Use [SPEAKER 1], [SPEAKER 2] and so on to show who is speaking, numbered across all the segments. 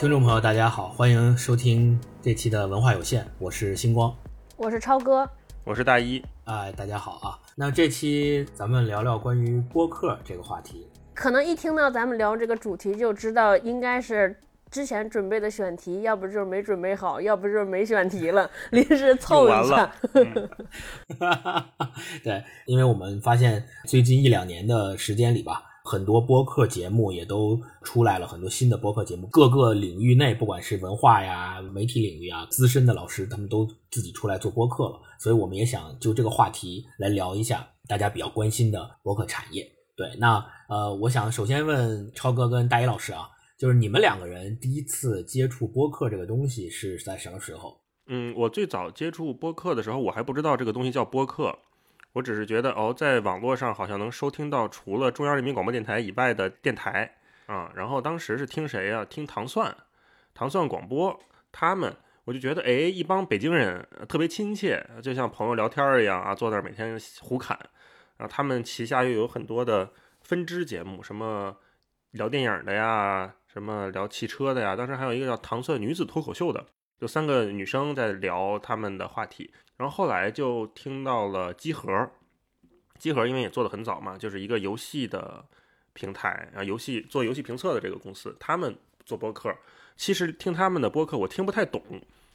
[SPEAKER 1] 听众朋友，大家好，欢迎收听这期的文化有限，我是星光，
[SPEAKER 2] 我是超哥，
[SPEAKER 3] 我是大一。
[SPEAKER 1] 哎，大家好啊！那这期咱们聊聊关于播客这个话题。
[SPEAKER 2] 可能一听到咱们聊这个主题，就知道应该是之前准备的选题，要不就是没准备好，要不就是没选题了，临时凑一下。
[SPEAKER 1] 对，因为我们发现最近一两年的时间里吧。很多播客节目也都出来了，很多新的播客节目，各个领域内，不管是文化呀、媒体领域啊，资深的老师他们都自己出来做播客了。所以我们也想就这个话题来聊一下大家比较关心的播客产业。对，那呃，我想首先问超哥跟大一老师啊，就是你们两个人第一次接触播客这个东西是在什么时候？
[SPEAKER 3] 嗯，我最早接触播客的时候，我还不知道这个东西叫播客。我只是觉得哦，在网络上好像能收听到除了中央人民广播电台以外的电台啊。然后当时是听谁呀？听糖蒜，糖蒜广播。他们我就觉得哎，一帮北京人特别亲切，就像朋友聊天一样啊，坐那儿每天胡侃。然后他们旗下又有很多的分支节目，什么聊电影的呀，什么聊汽车的呀。当时还有一个叫糖蒜女子脱口秀的，就三个女生在聊他们的话题。然后后来就听到了机核，机核因为也做的很早嘛，就是一个游戏的平台啊，游戏做游戏评测的这个公司，他们做播客。其实听他们的播客我听不太懂，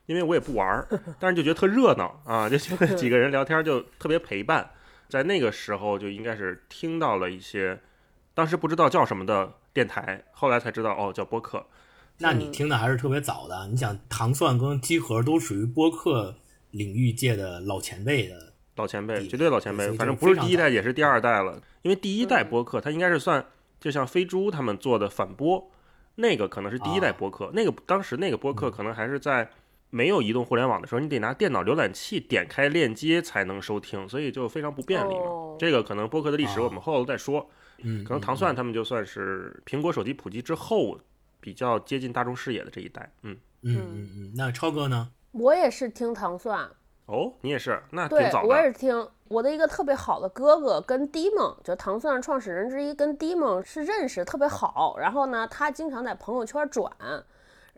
[SPEAKER 3] 因为我也不玩儿，但是就觉得特热闹啊，就觉得几个人聊天就特别陪伴。在那个时候就应该是听到了一些，当时不知道叫什么的电台，后来才知道哦叫播客。
[SPEAKER 1] 那你听的还是特别早的，你想糖蒜跟机核都属于播客。领域界的老前辈的
[SPEAKER 3] 老前辈，绝对老前辈，反正不是第一代也是第二代了。因为第一代播客，它应该是算就像飞猪他们做的反播，那个可能是第一代播客。那个当时那个播客可能还是在没有移动互联网的时候，你得拿电脑浏览器点开链接才能收听，所以就非常不便利嘛。这个可能播客的历史我们后头再说。
[SPEAKER 1] 嗯，
[SPEAKER 3] 可能糖蒜他们就算是苹果手机普及之后比较接近大众视野的这一代。
[SPEAKER 1] 嗯嗯嗯嗯，那超哥呢？
[SPEAKER 2] 我也是听糖蒜
[SPEAKER 3] 哦，你也是，那
[SPEAKER 2] 对，我也是听我的一个特别好的哥哥跟迪梦，就糖蒜创始人之一，跟迪梦是认识，特别好。然后呢，他经常在朋友圈转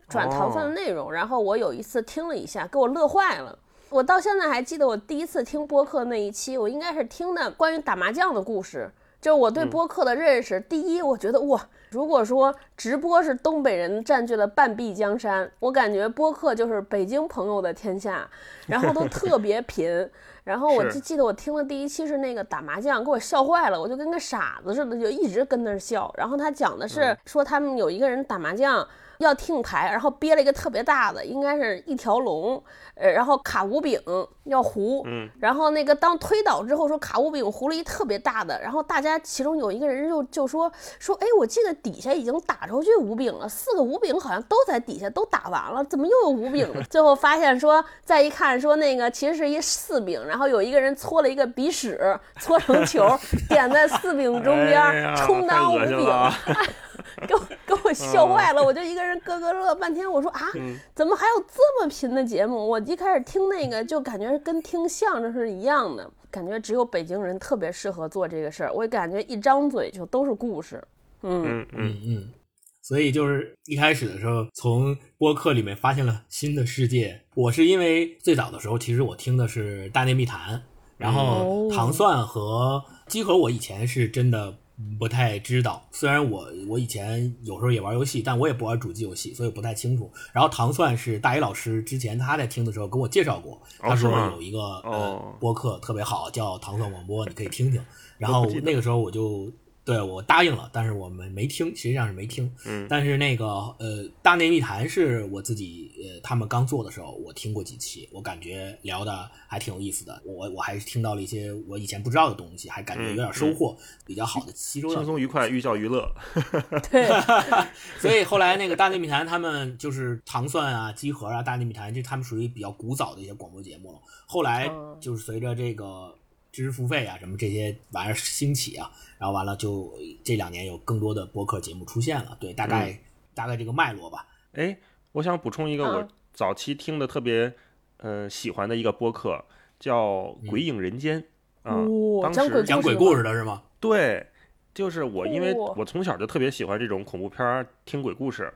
[SPEAKER 2] 转糖蒜的内容，然后我有一次听了一下，给我乐坏了。我到现在还记得我第一次听播客那一期，我应该是听的关于打麻将的故事。就我对播客的认识，第一，我觉得哇，如果说直播是东北人占据了半壁江山，我感觉播客就是北京朋友的天下，然后都特别贫。然后我就记得我听的第一期是那个打麻将，给我笑坏了，我就跟个傻子似的，就一直跟那儿笑。然后他讲的是说他们有一个人打麻将。要听牌，然后憋了一个特别大的，应该是一条龙，呃，然后卡五饼要胡，
[SPEAKER 3] 嗯，
[SPEAKER 2] 然后那个当推倒之后说卡五饼胡了一特别大的，然后大家其中有一个人就就说说，哎，我记得底下已经打出去五饼了，四个五饼好像都在底下都打完了，怎么又有五饼了？最后发现说再一看说那个其实是一四饼，然后有一个人搓了一个鼻屎搓成球点 在四饼中间充当五饼。给我给我笑坏了，我就一个人咯咯乐半天。我说啊，怎么还有这么贫的节目？我一开始听那个就感觉跟听相声是一样的，感觉只有北京人特别适合做这个事儿。我感觉一张嘴就都是故事。
[SPEAKER 3] 嗯
[SPEAKER 1] 嗯嗯，所以就是一开始的时候，从播客里面发现了新的世界。我是因为最早的时候，其实我听的是《大内密谈》，然后糖蒜和鸡和我以前是真的。不太知道，虽然我我以前有时候也玩游戏，但我也不玩主机游戏，所以不太清楚。然后糖蒜是大一老师之前他在听的时候跟我介绍过，他说有一个呃播客特别好，叫糖蒜广播，你可以听听。然后那个时候我就。对我答应了，但是我们没听，实际上是没听。
[SPEAKER 3] 嗯，
[SPEAKER 1] 但是那个呃，大内密谈是我自己呃，他们刚做的时候，我听过几期，我感觉聊的还挺有意思的。我我还是听到了一些我以前不知道的东西，还感觉有点收获，比较好的吸收。
[SPEAKER 3] 轻松愉快，寓教于乐。
[SPEAKER 2] 对，
[SPEAKER 1] 所以后来那个大内密谈，他们就是糖蒜啊、鸡核啊、大内密谈，就他们属于比较古早的一些广播节目了。后来就是随着这个。知识付费啊，什么这些玩意儿兴起啊，然后完了就这两年有更多的播客节目出现了，对，大概大概这个脉络吧。
[SPEAKER 3] 哎，我想补充一个我早期听的特别呃喜欢的一个播客，叫《鬼影人间》啊，当时
[SPEAKER 1] 讲鬼故事的是吗？
[SPEAKER 3] 对，就是我，因为我从小就特别喜欢这种恐怖片儿，听鬼故事。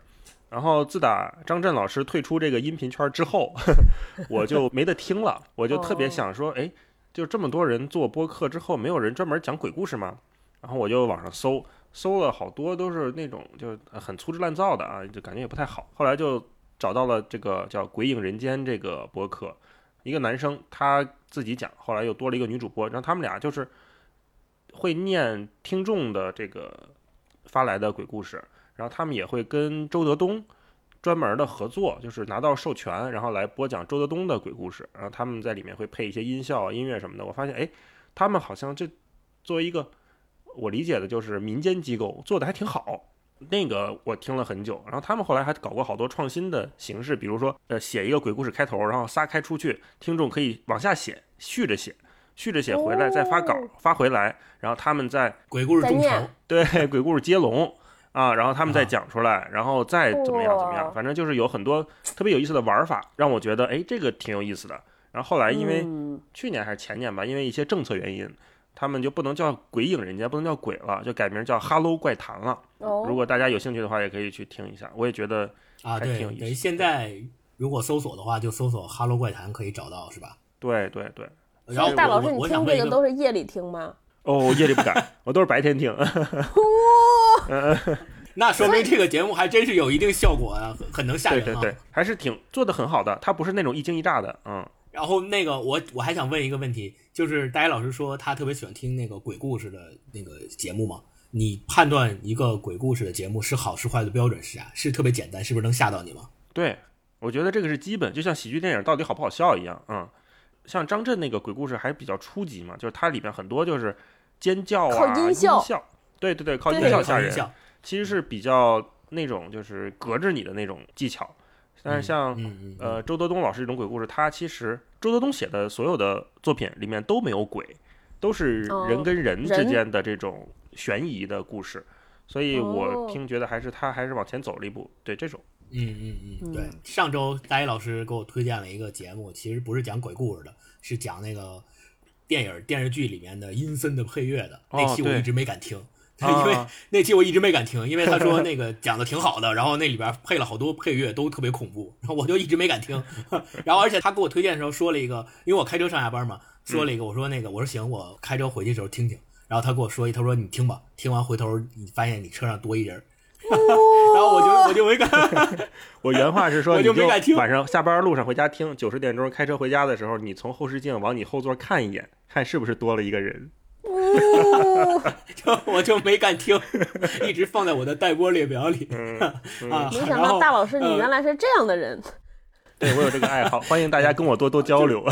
[SPEAKER 3] 然后自打张震老师退出这个音频圈之后，我就没得听了。我就特别想说，哎，就这么多人做播客之后，没有人专门讲鬼故事吗？然后我就网上搜，搜了好多都是那种就很粗制滥造的啊，就感觉也不太好。后来就找到了这个叫《鬼影人间》这个播客，一个男生他自己讲，后来又多了一个女主播，然后他们俩就是会念听众的这个发来的鬼故事。然后他们也会跟周德东专门的合作，就是拿到授权，然后来播讲周德东的鬼故事。然后他们在里面会配一些音效、音乐什么的。我发现，哎，他们好像这作为一个我理解的就是民间机构做的还挺好。那个我听了很久。然后他们后来还搞过好多创新的形式，比如说，呃，写一个鬼故事开头，然后撒开出去，听众可以往下写，续着写，续着写回来再发稿发回来，然后他们在
[SPEAKER 1] 鬼故事众筹，
[SPEAKER 3] 对，鬼故事接龙。啊，然后他们再讲出来，然后再怎么样怎么样，反正就是有很多特别有意思的玩法，让我觉得哎，这个挺有意思的。然后后来因为去年还是前年吧，因为一些政策原因，他们就不能叫鬼影人家，不能叫鬼了，就改名叫哈喽怪谈了。如果大家有兴趣的话，也可以去听一下。我也觉得
[SPEAKER 1] 啊，对，等于现在如果搜索的话，就搜索哈喽怪谈可以找到，是吧？
[SPEAKER 3] 对对对。
[SPEAKER 1] 然后
[SPEAKER 2] 大老师，你听这个都是夜里听吗？
[SPEAKER 3] 哦，夜里不敢，我都是白天听。
[SPEAKER 1] 那说明这个节目还真是有一定效果啊，很能吓人
[SPEAKER 3] 啊。对对对，还是挺做的很好的，它不是那种一惊一乍的，嗯。
[SPEAKER 1] 然后那个我我还想问一个问题，就是大家老师说他特别喜欢听那个鬼故事的那个节目嘛？你判断一个鬼故事的节目是好是坏的标准是啥？是特别简单，是不是能吓到你吗？
[SPEAKER 3] 对，我觉得这个是基本，就像喜剧电影到底好不好笑一样，嗯。像张震那个鬼故事还比较初级嘛，就是它里边很多就是尖叫啊音效，对对对，靠音效吓人。其实是比较那种就是隔着你的那种技巧，但是像呃周德东老师这种鬼故事，他其实周德东写的所有的作品里面都没有鬼，都是人跟人之间的这种悬疑的故事，所以我听觉得还是他还是往前走了一步，对这种。
[SPEAKER 1] 嗯嗯嗯，对。上周大一老师给我推荐了一个节目，其实不是讲鬼故事的，是讲那个电影电视剧里面的阴森的配乐的，那期我一直没敢听。因为那期我一直没敢听，因为他说那个讲的挺好的，然后那里边配了好多配乐都特别恐怖，然后我就一直没敢听。然后而且他给我推荐的时候说了一个，因为我开车上下班嘛，说了一个，我说那个我说行，我开车回去的时候听听。然后他跟我说一，他说你听吧，听完回头你发现你车上多一人，然后我就我就没敢。
[SPEAKER 3] 我原话是说，
[SPEAKER 1] 我
[SPEAKER 3] 就
[SPEAKER 1] 没敢听。
[SPEAKER 3] 晚上下班路上回家听，九十点钟开车回家的时候，你从后视镜往你后座看一眼，看是不是多了一个人。
[SPEAKER 1] 就我就没敢听，一直放在我的待播列表里啊。
[SPEAKER 2] 没想到大老师，你原来是这样的人。
[SPEAKER 3] 对我有这个爱好，欢迎大家跟我多多交流。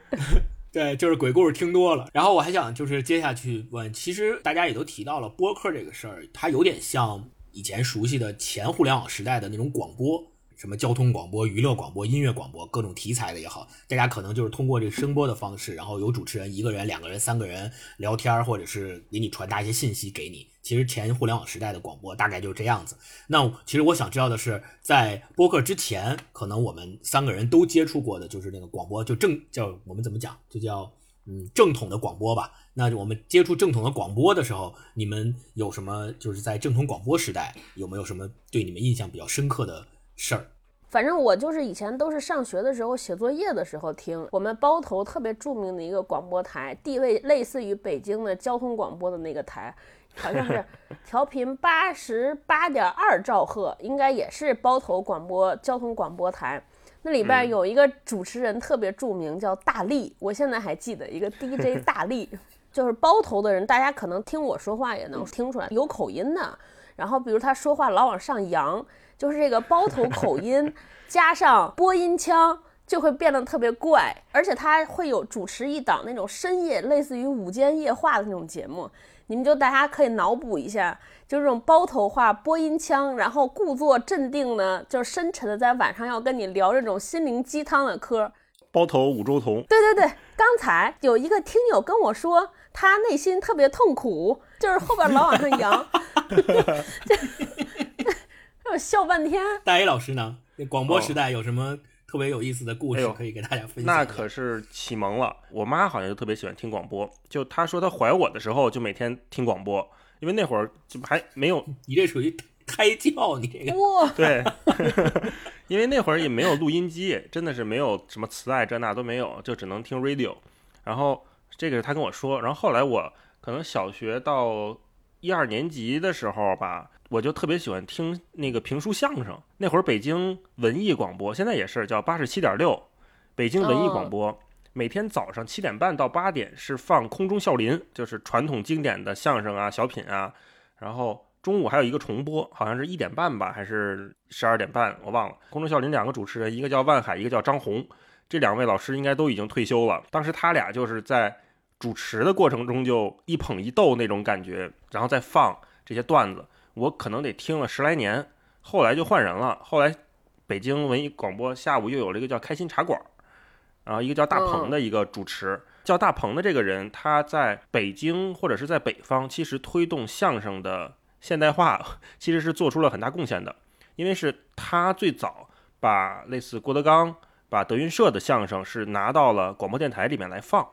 [SPEAKER 1] 对，就是鬼故事听多了。然后我还想就是接下去问，其实大家也都提到了播客这个事儿，它有点像以前熟悉的前互联网时代的那种广播。什么交通广播、娱乐广播、音乐广播，各种题材的也好，大家可能就是通过这个声波的方式，然后有主持人一个人、两个人、三个人聊天，或者是给你传达一些信息给你。其实前互联网时代的广播大概就是这样子。那其实我想知道的是，在播客之前，可能我们三个人都接触过的就是那个广播，就正叫我们怎么讲，就叫嗯正统的广播吧。那我们接触正统的广播的时候，你们有什么就是在正统广播时代有没有什么对你们印象比较深刻的？事儿，
[SPEAKER 2] 反正我就是以前都是上学的时候写作业的时候听。我们包头特别著名的一个广播台，地位类似于北京的交通广播的那个台，好像是 调频八十八点二兆赫，应该也是包头广播交通广播台。那里边有一个主持人特别著名，叫大力，我现在还记得一个 DJ 大力，就是包头的人，大家可能听我说话也能听出来有口音的。然后比如他说话老往上扬。就是这个包头 口音加上播音腔，就会变得特别怪，而且他会有主持一档那种深夜类似于午间夜话的那种节目，你们就大家可以脑补一下，就这种包头话播音腔，然后故作镇定呢，就是深沉的在晚上要跟你聊这种心灵鸡汤的嗑。
[SPEAKER 3] 包头五洲同，
[SPEAKER 2] 对对对，刚才有一个听友跟我说，他内心特别痛苦，就是后边老往上扬。笑半天。
[SPEAKER 1] 大 A 老师呢？广播时代有什么特别有意思的故事可以给大家分享？
[SPEAKER 3] 那可是启蒙了。我妈好像就特别喜欢听广播，就她说她怀我的时候就每天听广播，因为那会儿就还没有。
[SPEAKER 1] 你这属于胎教，你这个
[SPEAKER 2] 哇，
[SPEAKER 3] 对，因为那会儿也没有录音机，真的是没有什么磁带这那都没有，就只能听 radio。然后这个是他跟我说，然后后来我可能小学到一二年级的时候吧，我就特别喜欢听那个评书相声。那会儿北京文艺广播，现在也是叫八十七点六，北京文艺广播。每天早上七点半到八点是放空中笑林，就是传统经典的相声啊、小品啊。然后中午还有一个重播，好像是一点半吧，还是十二点半，我忘了。空中笑林两个主持人，一个叫万海，一个叫张红，这两位老师应该都已经退休了。当时他俩就是在主持的过程中就一捧一逗那种感觉，然后再放这些段子，我可能得听了十来年。后来就换人了，后来北京文艺广播下午又有了一个叫开心茶馆。然后一个叫大鹏的一个主持，叫大鹏的这个人，他在北京或者是在北方，其实推动相声的现代化，其实是做出了很大贡献的。因为是他最早把类似郭德纲、把德云社的相声是拿到了广播电台里面来放，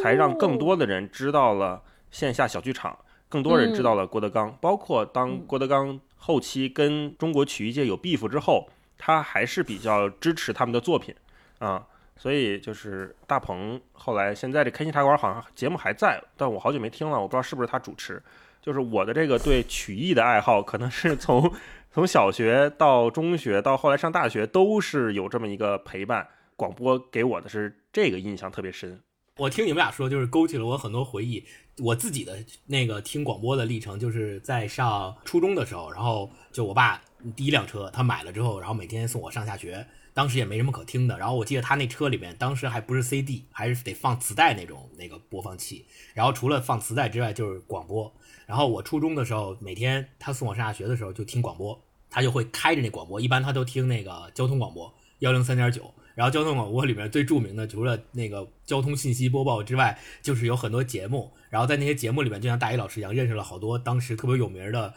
[SPEAKER 3] 才让更多的人知道了线下小剧场，更多人知道了郭德纲。包括当郭德纲后期跟中国曲艺界有 beef 之后，他还是比较支持他们的作品啊。所以就是大鹏后来现在这开心茶馆好像节目还在，但我好久没听了，我不知道是不是他主持。就是我的这个对曲艺的爱好，可能是从从小学到中学到后来上大学都是有这么一个陪伴。广播给我的是这个印象特别深。
[SPEAKER 1] 我听你们俩说，就是勾起了我很多回忆。我自己的那个听广播的历程，就是在上初中的时候，然后就我爸第一辆车他买了之后，然后每天送我上下学。当时也没什么可听的，然后我记得他那车里面当时还不是 CD，还是得放磁带那种那个播放器。然后除了放磁带之外，就是广播。然后我初中的时候，每天他送我上下学的时候就听广播，他就会开着那广播，一般他都听那个交通广播幺零三点九。然后交通广播里面最著名的，除了那个交通信息播报之外，就是有很多节目。然后在那些节目里面，就像大一老师一样，认识了好多当时特别有名的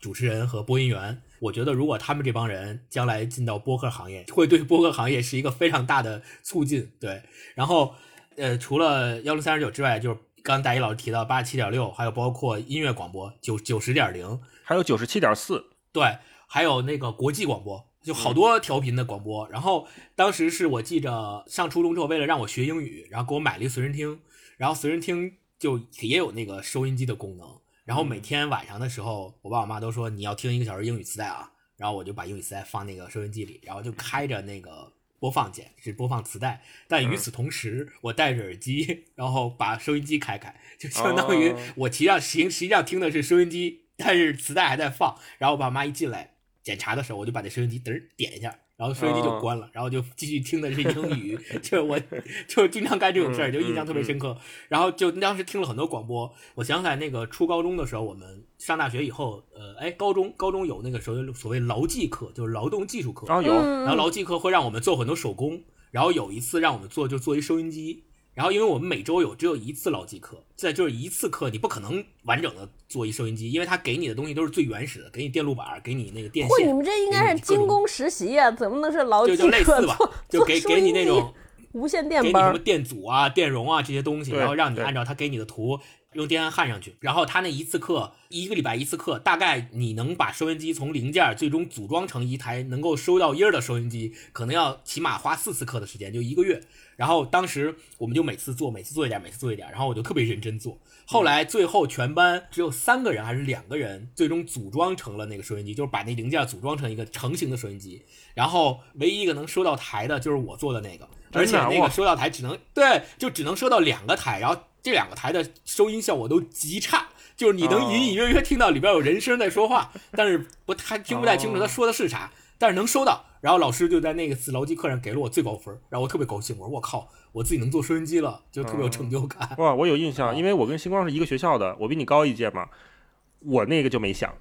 [SPEAKER 1] 主持人和播音员。我觉得，如果他们这帮人将来进到播客行业，会对播客行业是一个非常大的促进。对，然后，呃，除了幺零三十九之外，就是刚大一老师提到八十七点六，还有包括音乐广播九九十点零，
[SPEAKER 3] 还有九十七点四，
[SPEAKER 1] 对，还有那个国际广播，就好多调频的广播。然后当时是我记着上初中之后，为了让我学英语，然后给我买了一随身听，然后随身听就也有那个收音机的功能。然后每天晚上的时候，我爸我妈都说你要听一个小时英语磁带啊，然后我就把英语磁带放那个收音机里，然后就开着那个播放键是播放磁带，但与此同时我戴着耳机，然后把收音机开开，就相当于我实际上实实际上听的是收音机，但是磁带还在放。然后我爸妈一进来检查的时候，我就把那收音机嘚点一下。然后收音机就关了，然后就继续听的是英语，就我就经常干这种事儿，就印象特别深刻。然后就当时听了很多广播，我想起来那个初高中的时候，我们上大学以后，呃，哎，高中高中有那个所谓所谓劳技课，就是劳动技术课，
[SPEAKER 3] 然后有，
[SPEAKER 1] 然后劳技课会让我们做很多手工，然后有一次让我们做就做一收音机。然后，因为我们每周有只有一次牢记课，在就是一次课，你不可能完整的做一收音机，因为他给你的东西都是最原始的，给你电路板，给你那个电线。
[SPEAKER 2] 你们这应该是精工实习呀，怎么能是牢记课？
[SPEAKER 1] 就类似吧，就给给你那种
[SPEAKER 2] 无线电
[SPEAKER 1] 班，给你什么电阻啊、电容啊这些东西，然后让你按照他给你的图。用电焊焊上去，然后他那一次课，一个礼拜一次课，大概你能把收音机从零件最终组装成一台能够收到音儿的收音机，可能要起码花四次课的时间，就一个月。然后当时我们就每次做，每次做一点，每次做一点，然后我就特别认真做。后来最后全班只有三个人还是两个人，最终组装成了那个收音机，就是把那零件组装成一个成型的收音机。然后唯一一个能收到台的就是我做的那个，而且那个收到台只能对，就只能收到两个台，然后。这两个台的收音效果都极差，就是你能隐隐约约听到里边有人声在说话，但是不太听不太清楚他说的是啥，但是能收到。然后老师就在那个次劳技课上给了我最高分，然后我特别高兴，我说我靠，我自己能做收音机了，就特别有成就感。
[SPEAKER 3] 哇，我有印象，因为我跟星光是一个学校的，我比你高一届嘛，我那个就没响。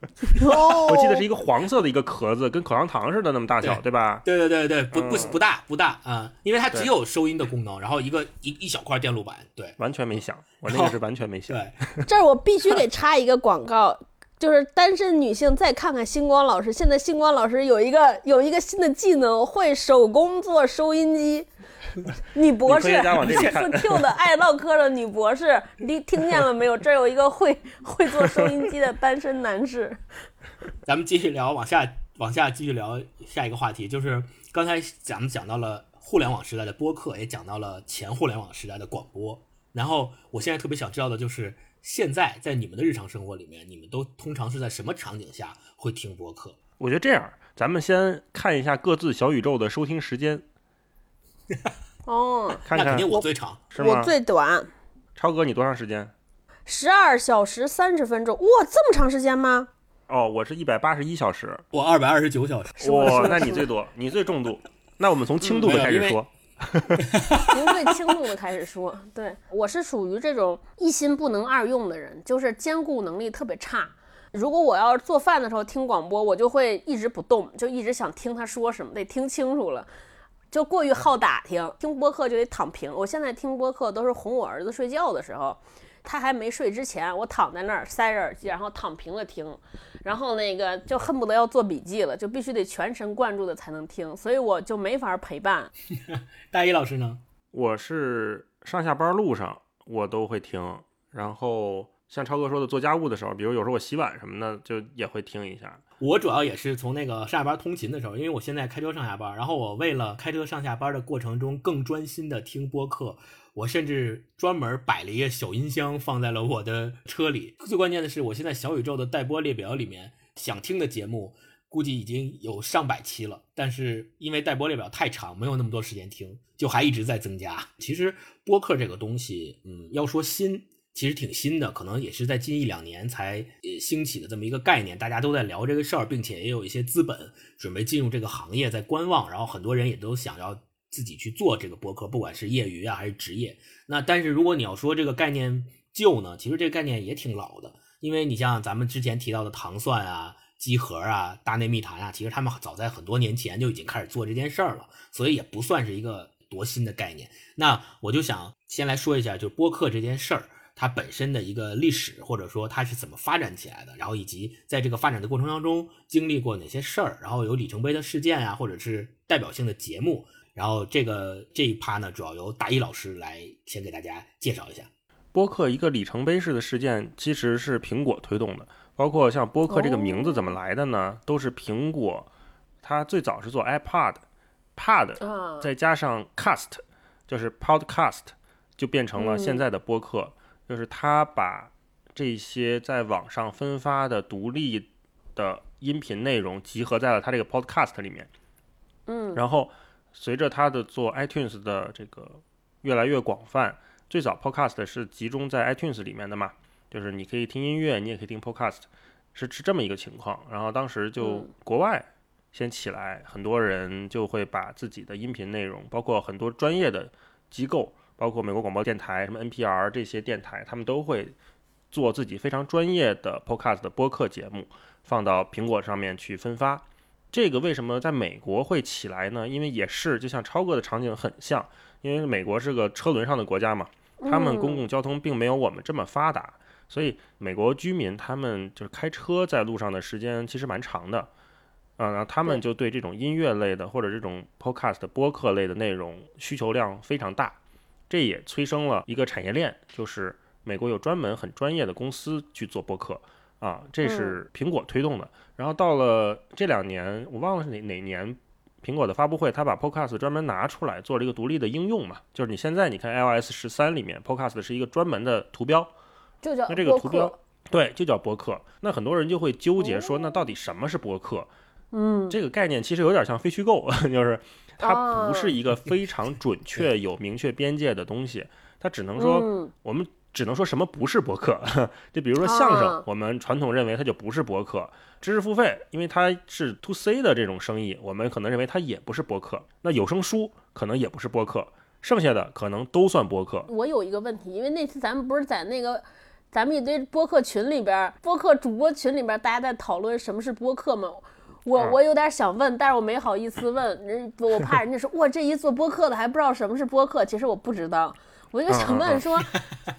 [SPEAKER 3] 我记得是一个黄色的一个壳子，跟口香糖似的那么大小，对吧？
[SPEAKER 1] 对对对对，不不不大不大啊，因为它只有收音的功能，然后一个一一小块电路板，对，
[SPEAKER 3] 完全没响，我那个是完全没响。
[SPEAKER 1] 对，
[SPEAKER 2] 这儿我必须得插一个广告，就是单身女性再看看星光老师，现在星光老师有一个有一个新的技能，会手工做收音机。女博士，
[SPEAKER 3] 科学家往这里看
[SPEAKER 2] 是 Q 的爱唠嗑的女博士，你听见了没有？这儿有一个会会做收音机的单身男士。
[SPEAKER 1] 咱们继续聊，往下往下继续聊下一个话题，就是刚才咱们讲到了互联网时代的播客，也讲到了前互联网时代的广播。然后我现在特别想知道的就是，现在在你们的日常生活里面，你们都通常是在什么场景下会听播客？
[SPEAKER 3] 我觉得这样，咱们先看一下各自小宇宙的收听时间，
[SPEAKER 2] 哦，
[SPEAKER 3] 看看
[SPEAKER 1] 那肯定我最长，
[SPEAKER 3] 是吗
[SPEAKER 2] 我？最短
[SPEAKER 3] 超哥，你多长时间？
[SPEAKER 2] 十二小时三十分钟，哇，这么长时间吗？
[SPEAKER 3] 哦，我是一百八十一小时。
[SPEAKER 1] 我二百二十九小时。
[SPEAKER 3] 哇，那你最多，你最重度。那我们从轻度的开始说。
[SPEAKER 2] 从最轻度的开始说，对我是属于这种一心不能二用的人，就是兼顾能力特别差。如果我要是做饭的时候听广播，我就会一直不动，就一直想听他说什么，得听清楚了，就过于好打听。听播客就得躺平。我现在听播客都是哄我儿子睡觉的时候，他还没睡之前，我躺在那儿塞着耳机，然后躺平了听，然后那个就恨不得要做笔记了，就必须得全神贯注的才能听，所以我就没法陪伴。
[SPEAKER 1] 大一老师呢？
[SPEAKER 3] 我是上下班路上我都会听，然后像超哥说的，做家务的时候，比如有时候我洗碗什么的，就也会听一下。
[SPEAKER 1] 我主要也是从那个上下班通勤的时候，因为我现在开车上下班，然后我为了开车上下班的过程中更专心的听播客，我甚至专门摆了一个小音箱放在了我的车里。最关键的是，我现在小宇宙的待播列表里面想听的节目估计已经有上百期了，但是因为待播列表太长，没有那么多时间听，就还一直在增加。其实播客这个东西，嗯，要说新。其实挺新的，可能也是在近一两年才兴起的这么一个概念，大家都在聊这个事儿，并且也有一些资本准备进入这个行业，在观望，然后很多人也都想要自己去做这个播客，不管是业余啊还是职业。那但是如果你要说这个概念旧呢，其实这个概念也挺老的，因为你像咱们之前提到的糖蒜啊、机核啊、大内密谈啊，其实他们早在很多年前就已经开始做这件事儿了，所以也不算是一个多新的概念。那我就想先来说一下，就是播客这件事儿。它本身的一个历史，或者说它是怎么发展起来的，然后以及在这个发展的过程当中经历过哪些事儿，然后有里程碑的事件啊，或者是代表性的节目，然后这个这一趴呢，主要由大一老师来先给大家介绍一下。
[SPEAKER 3] 播客一个里程碑式的事件，其实是苹果推动的，包括像播客这个名字怎么来的呢？都是苹果，它最早是做 iPod，Pod
[SPEAKER 2] 啊，
[SPEAKER 3] 再加上 cast，就是 podcast，就变成了现在的播客。就是他把这些在网上分发的独立的音频内容集合在了他这个 podcast 里面。
[SPEAKER 2] 嗯，
[SPEAKER 3] 然后随着他的做 iTunes 的这个越来越广泛，最早 podcast 是集中在 iTunes 里面的嘛，就是你可以听音乐，你也可以听 podcast，是是这么一个情况。然后当时就
[SPEAKER 2] 嗯
[SPEAKER 3] 国外先起来，很多人就会把自己的音频内容，包括很多专业的机构。包括美国广播电台、什么 NPR 这些电台，他们都会做自己非常专业的 podcast 的播客节目，放到苹果上面去分发。这个为什么在美国会起来呢？因为也是就像超哥的场景很像，因为美国是个车轮上的国家嘛，他们公共交通并没有我们这么发达，所以美国居民他们就是开车在路上的时间其实蛮长的。啊，然后他们就对这种音乐类的或者这种 podcast 播客类的内容需求量非常大。这也催生了一个产业链，就是美国有专门很专业的公司去做播客啊，这是苹果推动的。然后到了这两年，我忘了是哪哪年，苹果的发布会，它把 Podcast 专门拿出来做了一个独立的应用嘛，就是你现在你看 iOS 十三里面 Podcast 是一个专门的图标，
[SPEAKER 2] 就叫
[SPEAKER 3] 那这个
[SPEAKER 2] 播
[SPEAKER 3] 图标
[SPEAKER 2] 客
[SPEAKER 3] 对，就叫播客。那很多人就会纠结说，那到底什么是播客？
[SPEAKER 2] 嗯，
[SPEAKER 3] 这个概念其实有点像非虚构，就是它不
[SPEAKER 2] 哦
[SPEAKER 3] 是一个非常准确、有明确边界的东西，它只能说
[SPEAKER 2] 嗯
[SPEAKER 3] 我们只能说什么不是博客。就比如说相声
[SPEAKER 2] 啊，
[SPEAKER 3] 我们传统认为它就不是博客；知识付费，因为它是 to C 的这种生意，我们可能认为它也不是博客。那有声书可能也不是博客，剩下的可能都算博客。
[SPEAKER 2] 我有一个问题，因为那次咱们不是在那个咱们一堆播客群里边儿，播客主播群里边儿，大家在讨论什么是播客吗？我
[SPEAKER 3] 嗯
[SPEAKER 2] 我有点想问，但是我没好意思问，人我怕人家说哇，这一做播客的还不知道什么是播客，其实我不知道，我就想问说，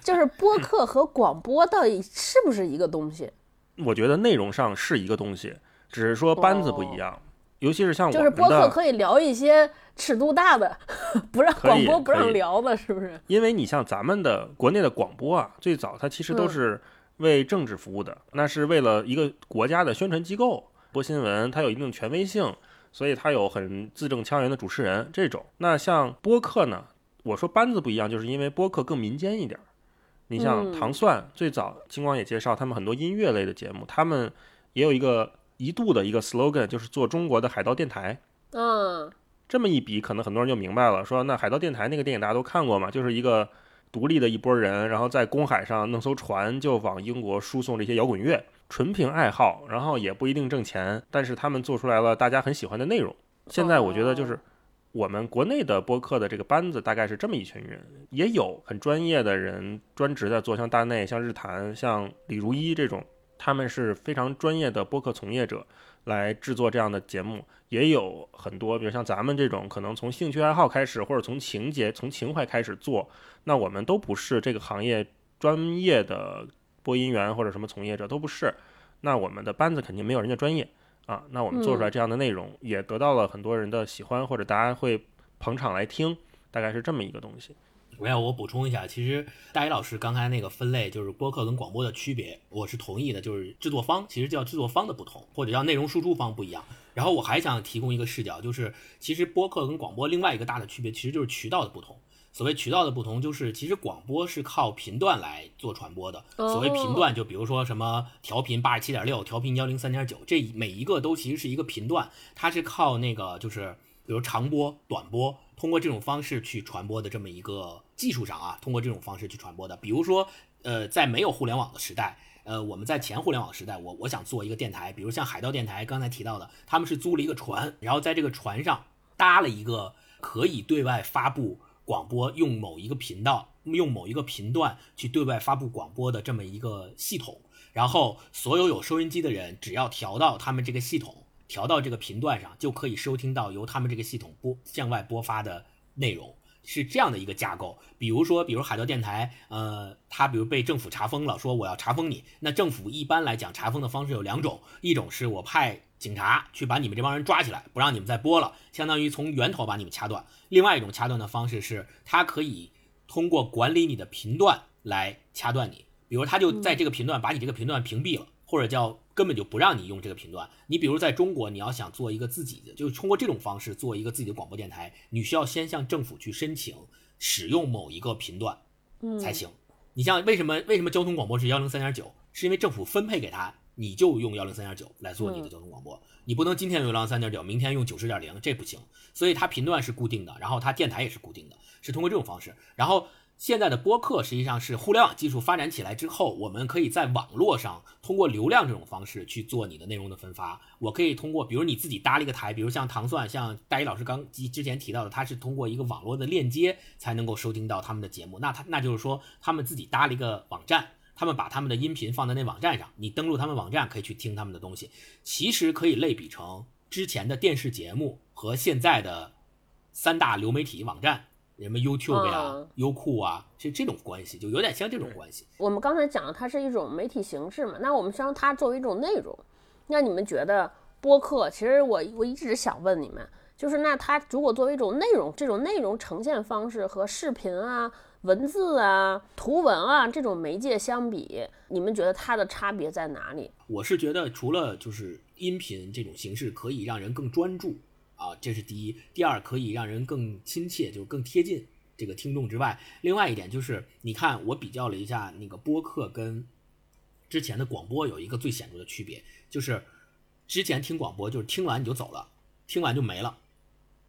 [SPEAKER 2] 就是播客和广播到底是不是一个东西？
[SPEAKER 3] 我觉得内容上是一个东西，只是说班子不一样。尤其是像我
[SPEAKER 2] 就是播客，可以聊一些尺度大的，不让广播不让聊的，是不是？
[SPEAKER 3] 因为你像咱们的国内的广播啊，最早它其实都
[SPEAKER 2] 嗯
[SPEAKER 3] 是为政治服务的，那是为了一个国家的宣传机构播新闻，它有一定权威性，所以它有很字正腔圆的主持人这种。那像播客呢，我说班子不一样，就是因为播客更民间一点儿。你像
[SPEAKER 2] 嗯
[SPEAKER 3] 糖蒜，最早金光也介绍他们很多音乐类的节目，他们也有一个一度的一个 slogan，就是做中国的海盗电台。
[SPEAKER 2] 嗯，
[SPEAKER 3] 这么一比，可能很多人就明白了，说那海盗电台那个电影大家都看过嘛，就是一个独立的一拨人，然后在公海上弄艘船就往英国输送这些摇滚乐，纯凭爱好，然后也不一定挣钱，但是他们做出来了大家很喜欢的内容。现在我觉得就是我们国内的播客的这个班子大概是这么一群人，也有很专业的人专职在做，像大内、像日坛、像李如一这种，他们是非常专业的播客从业者来制作这样的节目。也有很多，比如像咱们这种，可能从兴趣爱好开始，或者从情节、从情怀开始做，那我们都不是这个行业专业的播音员或者什么从业者，都不是。那我们的班子肯定没有人家专业啊。那我们做出来这样的内容，也得到了很多人的喜欢，或者大家会捧场来听，大概是这么一个东西。
[SPEAKER 1] 我要我补充一下，其实大一老师刚才那个分类就是播客跟广播的区别，我是同意的，就是制作方其实叫制作方的不同，或者叫内容输出方不一样。然后我还想提供一个视角，就是其实播客跟广播另外一个大的区别，其实就是渠道的不同。所谓渠道的不同，就是其实广播是靠频段来做传播的。所谓频段，就比如说什么调频八十七点六、调频幺零三点九，这每一个都其实是一个频段，它是靠那个就是比如长波、短波，通过这种方式去传播的这么一个技术上啊，通过这种方式去传播的。比如说，呃，在没有互联网的时代，呃，我们在前互联网时代，我我想做一个电台，比如像海盗电台刚才提到的，他们是租了一个船，然后在这个船上搭了一个可以对外发布广播，用某一个频道，用某一个频段去对外发布广播的这么一个系统。然后所有有收音机的人，只要调到他们这个系统，调到这个频段上，就可以收听到由他们这个系统播向外播发的内容。是这样的一个架构，比如说，比如海盗电台，呃，它比如被政府查封了，说我要查封你，那政府一般来讲查封的方式有两种，一种是我派警察去把你们这帮人抓起来，不让你们再播了，相当于从源头把你们掐断；另外一种掐断的方式是，它可以通过管理你的频段来掐断你，比如他就在这个频段把你这个频段屏蔽了，或者叫根本就不让你用这个频段。你比如在中国，你要想做一个自己的，就是通过这种方式做一个自己的广播电台，你需要先向政府去申请使用某一个频段才行。你像为什么为什么交通广播是幺零三点九，是因为政府分配给他，你就用幺零三点九来做你的交通广播，你不能今天用幺零三点九，明天用九十点零，这不行。所以它频段是固定的，然后它电台也是固定的，是通过这种方式。然后现在的播客实际上是互联网技术发展起来之后，我们可以在网络上通过流量这种方式去做你的内容的分发。我可以通过，比如你自己搭了一个台，比如像糖蒜，像大一老师刚之之前提到的，他是通过一个网络的链接才能够收听到他们的节目。那他那就是说，他们自己搭了一个网站。他们把他们的音频放在那网站上，你登录他们网站可以去听他们的东西。其实可以类比成之前的电视节目和现在的三大流媒体网站，什么 YouTube 呀、
[SPEAKER 2] 嗯
[SPEAKER 1] 优酷啊，是这种关系，就有点像这种关系。
[SPEAKER 2] 我们刚才讲的它是一种媒体形式嘛，那我们将它作为一种内容，那你们觉得播客？其实我我一直想问你们，就是那它如果作为一种内容，这种内容呈现方式和视频啊、文字啊、图文啊这种媒介相比，你们觉得它的差别在哪里？
[SPEAKER 1] 我是觉得除了就是音频这种形式可以让人更专注啊，这是第一；第二可以让人更亲切，就更贴近这个听众之外，另外一点就是，你看我比较了一下那个播客跟之前的广播有一个最显著的区别，就是之前听广播就是听完你就走了，听完就没了。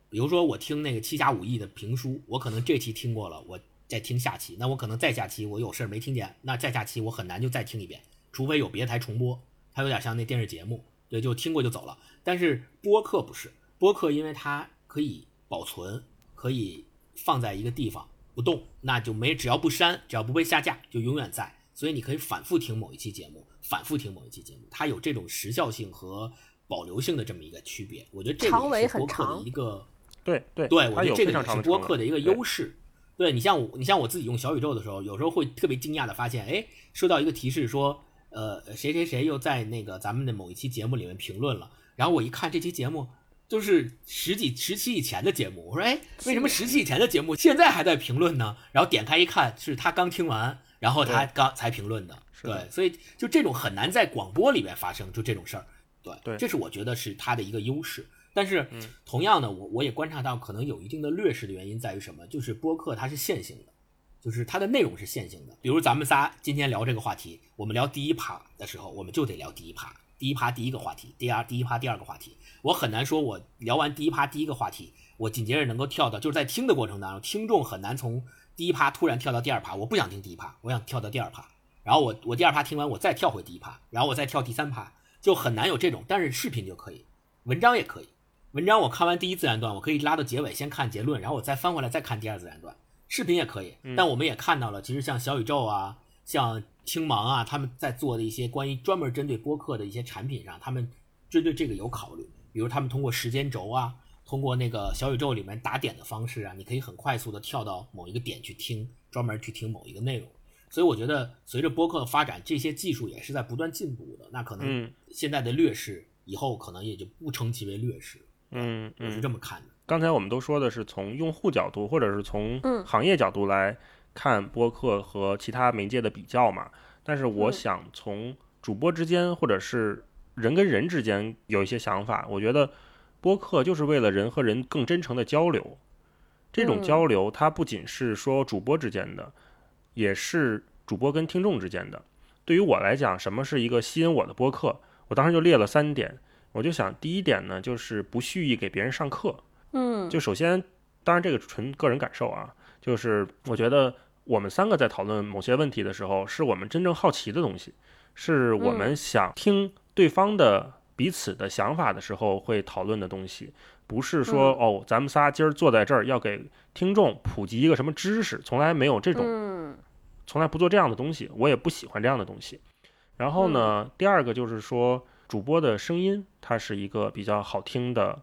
[SPEAKER 1] 比如说我听那个七侠五义的评书，我可能这期听过了，我再听下期，那我可能再下期我有事儿没听见，那再下期我很难就再听一遍，除非有别台重播，它有点像那电视节目，对，就听过就走了。但是播客不是，播客因为它可以保存，可以放在一个地方不动，那就没只要不删，只要不被下架，就永远在。所以你可以反复听某一期节目，反复听某一期节目，它有这种时效性和保留性的这么一个区别。我觉得这个是播客的一个。
[SPEAKER 3] 对对
[SPEAKER 1] 对，我觉得这个也是播客的一个优势。对你像我，你像我自己用小宇宙的时候，有时候会特别惊讶的发现，哎，收到一个提示说，呃，谁谁谁又在那个咱们的某一期节目里面评论了。然后我一看这期节目，就是十几十期以前的节目。我说，哎，为什么十期以前的节目现在还在评论呢？然后点开一看，是他刚听完，然后他刚才评论的。对，所以就这种很难在广播里面发生，就这种事儿。对，
[SPEAKER 3] 对，
[SPEAKER 1] 这是我觉得是它的一个优势。但是，同样的，我我也观察到，可能有一定的劣势的原因在于什么？就是播客它是线性的，就是它的内容是线性的。比如咱们仨今天聊这个话题，我们聊第一趴的时候，我们就得聊第一趴，第一趴第一个话题，第二第一趴第二个话题。我很难说，我聊完第一趴第一个话题，我紧接着能够跳到，就是在听的过程当中，听众很难从第一趴突然跳到第二趴。我不想听第一趴，我想跳到第二趴。然后我我第二趴听完，我再跳回第一趴，然后我再跳第三趴，就很难有这种。但是视频就可以，文章也可以。文章我看完第一自然段，我可以拉到结尾先看结论，然后我再翻回来再看第二自然段。视频也可以，但我们也看到了，其实像小宇宙啊、像青芒啊，他们在做的一些关于专门针对播客的一些产品上，他们针对这个有考虑。比如他们通过时间轴啊，通过那个小宇宙里面打点的方式啊，你可以很快速的跳到某一个点去听，专门去听某一个内容。所以我觉得，随着播客的发展，这些技术也是在不断进步的。那可能现在的劣势，以后可能也就不称其为劣势。
[SPEAKER 3] 嗯，
[SPEAKER 1] 我是这么看的。
[SPEAKER 3] 刚才我们都说的是从用户角度，或者是从行业角度来看播客和其他媒介的比较嘛。但是我想从主播之间，或者是人跟人之间有一些想法。我觉得播客就是为了人和人更真诚的交流。这种交流，它不仅是说主播之间的。也是主播跟听众之间的。对于我来讲，什么是一个吸引我的播客？我当时就列了三点。我就想，第一点呢，就是不蓄意给别人上课。
[SPEAKER 2] 嗯，
[SPEAKER 3] 就首先，当然这个纯个人感受啊，就是我觉得我们三个在讨论某些问题的时候，是我们真正好奇的东西，是我们想听对方的彼此的想法的时候会讨论的东西，不是说哦，咱们仨今儿坐在这儿要给听众普及一个什么知识，从来没有这种。从来不做这样的东西，我也不喜欢这样的东西。然后呢，第二个就是说，主播的声音它是一个比较好听的，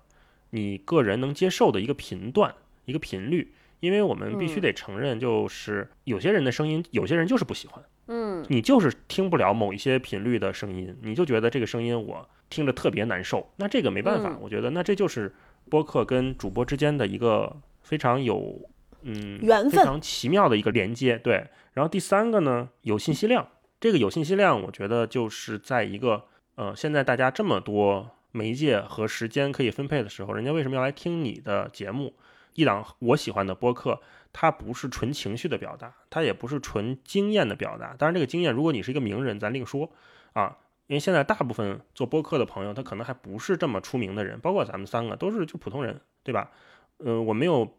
[SPEAKER 3] 你个人能接受的一个频段、一个频率。因为我们必须得承认，就是有些人的声音，有些人就是不喜欢。
[SPEAKER 2] 嗯，
[SPEAKER 3] 你就是听不了某一些频率的声音，你就觉得这个声音我听着特别难受。那这个没办法，我觉得那这就是播客跟主播之间的一个非常有。嗯缘分，非常奇妙的一个连接，对。然后第三个呢，有信息量。这个有信息量，我觉得就是在一个呃，现在大家这么多媒介和时间可以分配的时候，人家为什么要来听你的节目？一档我喜欢的播客，它不是纯情绪的表达，它也不是纯经验的表达。当然，这个经验，如果你是一个名人，咱另说啊。因为现在大部分做播客的朋友，他可能还不是这么出名的人，包括咱们三个都是就普通人，对吧？呃，我没有。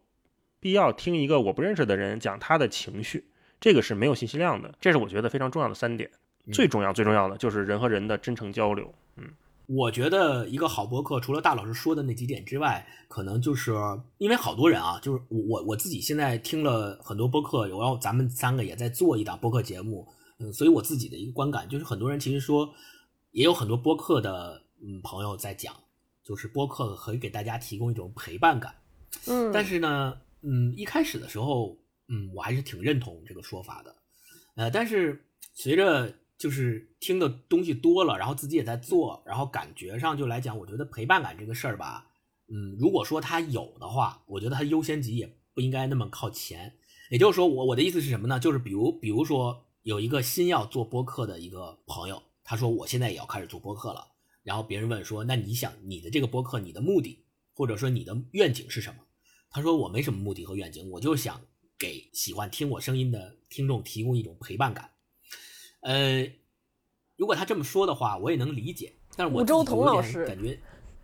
[SPEAKER 3] 必要听一个我不认识的人讲他的情绪，这个是没有信息量的。这是我觉得非常重要的三点。最重要、最重要的就是人和人的真诚交流。嗯，
[SPEAKER 1] 我觉得一个好博客，除了大老师说的那几点之外，可能就是因为好多人啊，就是我我自己现在听了很多播客，然后咱们三个也在做一档播客节目，嗯，所以我自己的一个观感就是，很多人其实说，也有很多播客的嗯朋友在讲，就是播客可以给大家提供一种陪伴感。
[SPEAKER 2] 嗯，
[SPEAKER 1] 但是呢。嗯，一开始的时候，嗯，我还是挺认同这个说法的，呃，但是随着就是听的东西多了，然后自己也在做，然后感觉上就来讲，我觉得陪伴感这个事儿吧，嗯，如果说他有的话，我觉得他优先级也不应该那么靠前。也就是说，我我的意思是什么呢？就是比如，比如说有一个新要做播客的一个朋友，他说我现在也要开始做播客了，然后别人问说，那你想你的这个播客，你的目的或者说你的愿景是什么？他说：“我没什么目的和愿景，我就想给喜欢听我声音的听众提供一种陪伴感。呃，如果他这么说的话，我也能理解。但是我
[SPEAKER 2] 周彤老师
[SPEAKER 1] 感觉，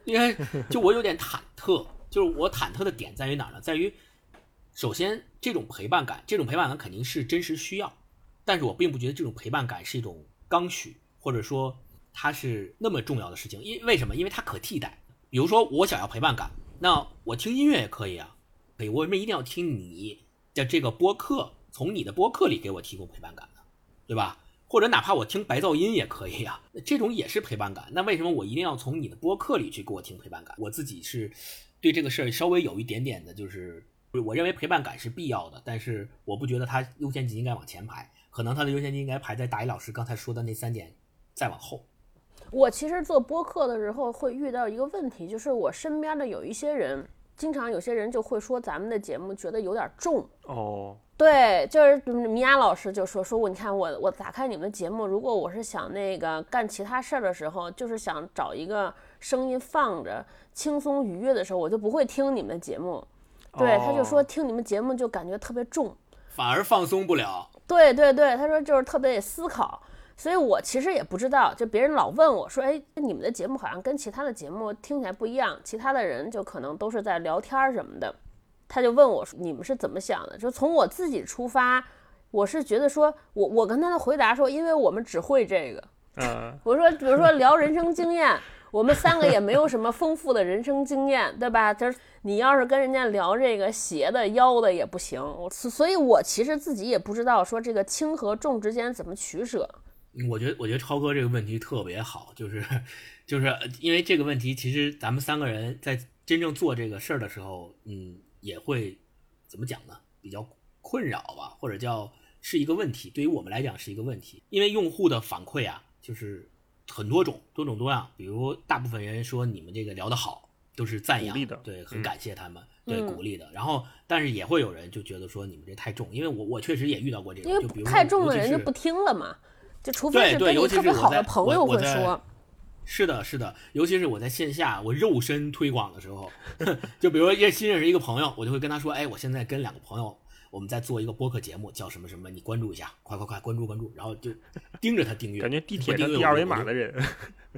[SPEAKER 1] 因为就我有点忐忑。就是我忐忑的点在于哪儿呢？在于，首先这种陪伴感，这种陪伴感肯定是真实需要，但是我并不觉得这种陪伴感是一种刚需，或者说它是那么重要的事情。因为什么？因为它可替代。比如说，我想要陪伴感。”那我听音乐也可以啊，可以。我为什么一定要听你的这个播客？从你的播客里给我提供陪伴感呢？对吧？或者哪怕我听白噪音也可以啊，这种也是陪伴感。那为什么我一定要从你的播客里去给我听陪伴感？我自己是对这个事儿稍微有一点点的，就是我认为陪伴感是必要的，但是我不觉得它优先级应该往前排，可能它的优先级应该排在大一老师刚才说的那三点再往后。
[SPEAKER 2] 我其实做播客的时候会遇到一个问题，就是我身边的有一些人，经常有些人就会说咱们的节目觉得有点重。
[SPEAKER 3] 哦，
[SPEAKER 2] 对，就是米娅老师就说说我，你看我我打开你们的节目，如果我是想那个干其他事儿的时候，就是想找一个声音放着轻松愉悦的时候，我就不会听你们的节目。对，他就说听你们节目就感觉特别重，
[SPEAKER 1] 反而放松不了。
[SPEAKER 2] 对对对，他说就是特别得思考。所以我其实也不知道，就别人老问我说：“哎，你们的节目好像跟其他的节目听起来不一样，其他的人就可能都是在聊天什么的。”他就问我说：“你们是怎么想的？”就从我自己出发，我是觉得说，我我跟他的回答说，因为我们只会这个。
[SPEAKER 3] 嗯，
[SPEAKER 2] 我说，比如说聊人生经验，我们三个也没有什么丰富的人生经验，对吧？就是你要是跟人家聊这个斜的、腰的也不行。所以，我其实自己也不知道说这个轻和重之间怎么取舍。
[SPEAKER 1] 我觉得，我觉得超哥这个问题特别好，就是，就是因为这个问题，其实咱们三个人在真正做这个事儿的时候，嗯，也会怎么讲呢？比较困扰吧，或者叫是一个问题，对于我们来讲是一个问题，因为用户的反馈啊，就是很多种，多种多样。比如大部分人说你们这个聊得好，都是赞扬
[SPEAKER 3] 的，
[SPEAKER 1] 对，很感谢他们，对，鼓励的。然后，但是也会有人就觉得说你们这太重，因为我我确实也遇到过这个，
[SPEAKER 2] 因为太重的人就不听了嘛。就除非是跟你特别好的朋友会说，
[SPEAKER 1] 是的，是的，尤其是我在线下我肉身推广的时候，就比如说新认识一个朋友，我就会跟他说，哎，我现在跟两个朋友，我们在做一个播客节目，叫什么什么，你关注一下，快快快关注关注，然后就盯着他订阅，
[SPEAKER 3] 感觉地铁上递二维码的人，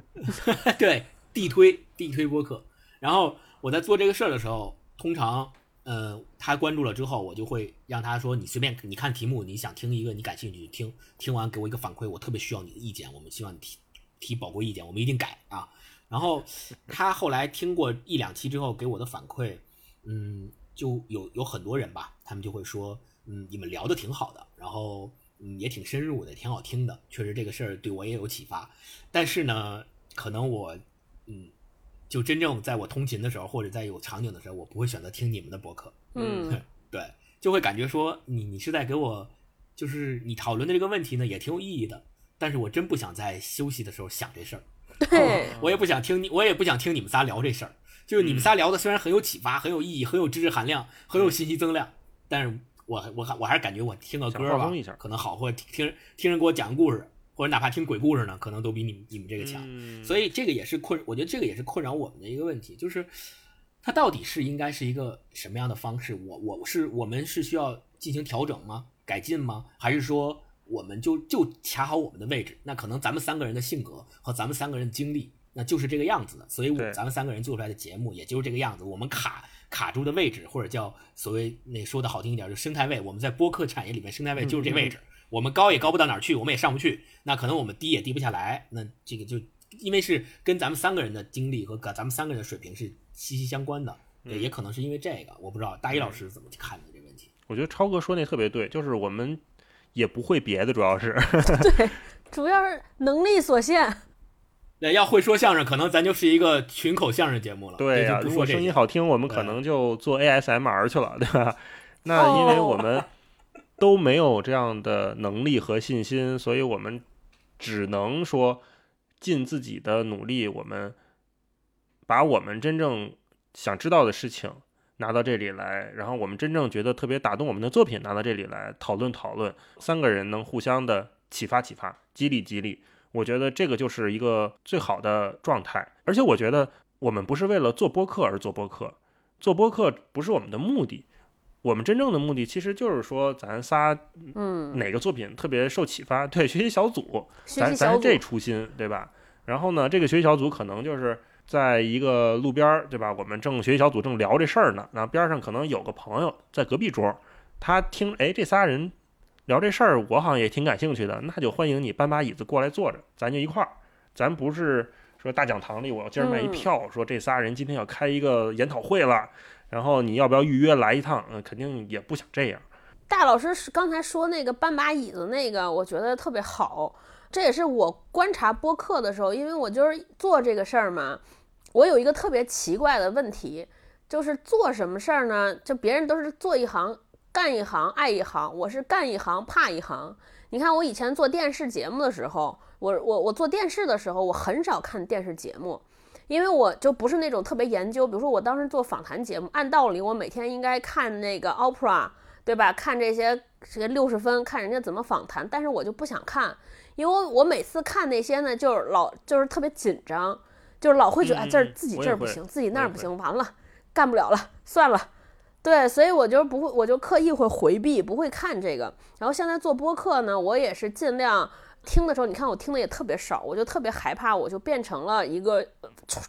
[SPEAKER 1] 对，地推地推播客，然后我在做这个事儿的时候，通常。呃，他关注了之后，我就会让他说：“你随便，你看题目，你想听一个，你感兴趣听，听完给我一个反馈，我特别需要你的意见，我们希望你提提宝贵意见，我们一定改啊。”然后他后来听过一两期之后给我的反馈，嗯，就有有很多人吧，他们就会说：“嗯，你们聊的挺好的，然后嗯也挺深入的，挺好听的，确实这个事儿对我也有启发。但是呢，可能我嗯。”就真正在我通勤的时候，或者在有场景的时候，我不会选择听你们的博客。
[SPEAKER 2] 嗯，
[SPEAKER 1] 对，就会感觉说你你是在给我，就是你讨论的这个问题呢，也挺有意义的。但是我真不想在休息的时候想这事儿。
[SPEAKER 2] 对，
[SPEAKER 1] 我也不想听你，我也不想听你们仨聊这事儿。就是你们仨聊的虽然很有启发、很有意义、很有知识含量、很有信息增量，但是我我我还是感觉我听个歌吧，可能好，或者听听人给我讲故事。或者哪怕听鬼故事呢，可能都比你们你们这个强，所以这个也是困，我觉得这个也是困扰我们的一个问题，就是它到底是应该是一个什么样的方式？我我是我们是需要进行调整吗？改进吗？还是说我们就就卡好我们的位置？那可能咱们三个人的性格和咱们三个人的经历，那就是这个样子的。所以，我咱们三个人做出来的节目也就是这个样子。我们卡卡住的位置，或者叫所谓那说的好听一点，就生态位。我们在播客产业里面，生态位就是这位置。我们高也高不到哪儿去，我们也上不去，那可能我们低也低不下来。那这个就因为是跟咱们三个人的经历和咱们三个人的水平是息息相关的，对，也可能是因为这个，我不知道大一老师怎么去看的这个问题。
[SPEAKER 3] 我觉得超哥说那特别对，就是我们也不会别的，主要是
[SPEAKER 2] 对，主要是能力所限。
[SPEAKER 1] 那要会说相声，可能咱就是一个群口相声节目了。
[SPEAKER 3] 对
[SPEAKER 1] 呀，
[SPEAKER 3] 如果声音好听，我们可能就做 ASMR 去了，对吧？那因为我们。都没有这样的能力和信心，所以我们只能说尽自己的努力，我们把我们真正想知道的事情拿到这里来，然后我们真正觉得特别打动我们的作品拿到这里来讨论讨论，三个人能互相的启发启发，激励激励，我觉得这个就是一个最好的状态。而且我觉得我们不是为了做播客而做播客，做播客不是我们的目的。我们真正的目的其实就是说，咱仨，
[SPEAKER 2] 嗯，
[SPEAKER 3] 哪个作品特别受启发？对，学习小组，咱
[SPEAKER 2] 咱
[SPEAKER 3] 是这初心，对吧？然后呢，这个学习小组可能就是在一个路边儿，对吧？我们正学习小组正聊这事儿呢，然后边上可能有个朋友在隔壁桌，他听，哎，这仨人聊这事儿，我好像也挺感兴趣的，那就欢迎你搬把椅子过来坐着，咱就一块儿。咱不是说大讲堂里我要今儿卖一票，说这仨人今天要开一个研讨会了。然后你要不要预约来一趟？嗯，肯定也不想这样。
[SPEAKER 2] 大老师是刚才说那个搬把椅子那个，我觉得特别好。这也是我观察播客的时候，因为我就是做这个事儿嘛。我有一个特别奇怪的问题，就是做什么事儿呢？就别人都是做一行干一行爱一行，我是干一行怕一行。你看我以前做电视节目的时候，我我我做电视的时候，我很少看电视节目，因为我就不是那种特别研究。比如说我当时做访谈节目，按道理我每天应该看那个 Opera，对吧？看这些这个六十分，看人家怎么访谈，但是我就不想看，因为我每次看那些呢，就是老就是特别紧张，就是老会觉得哎这儿自己这儿不行，自己那儿不行，完了干不了了，算了。对，所以我就不会，我就刻意会回避，不会看这个。然后现在做播客呢，我也是尽量听的时候，你看我听的也特别少，我就特别害怕，我就变成了一个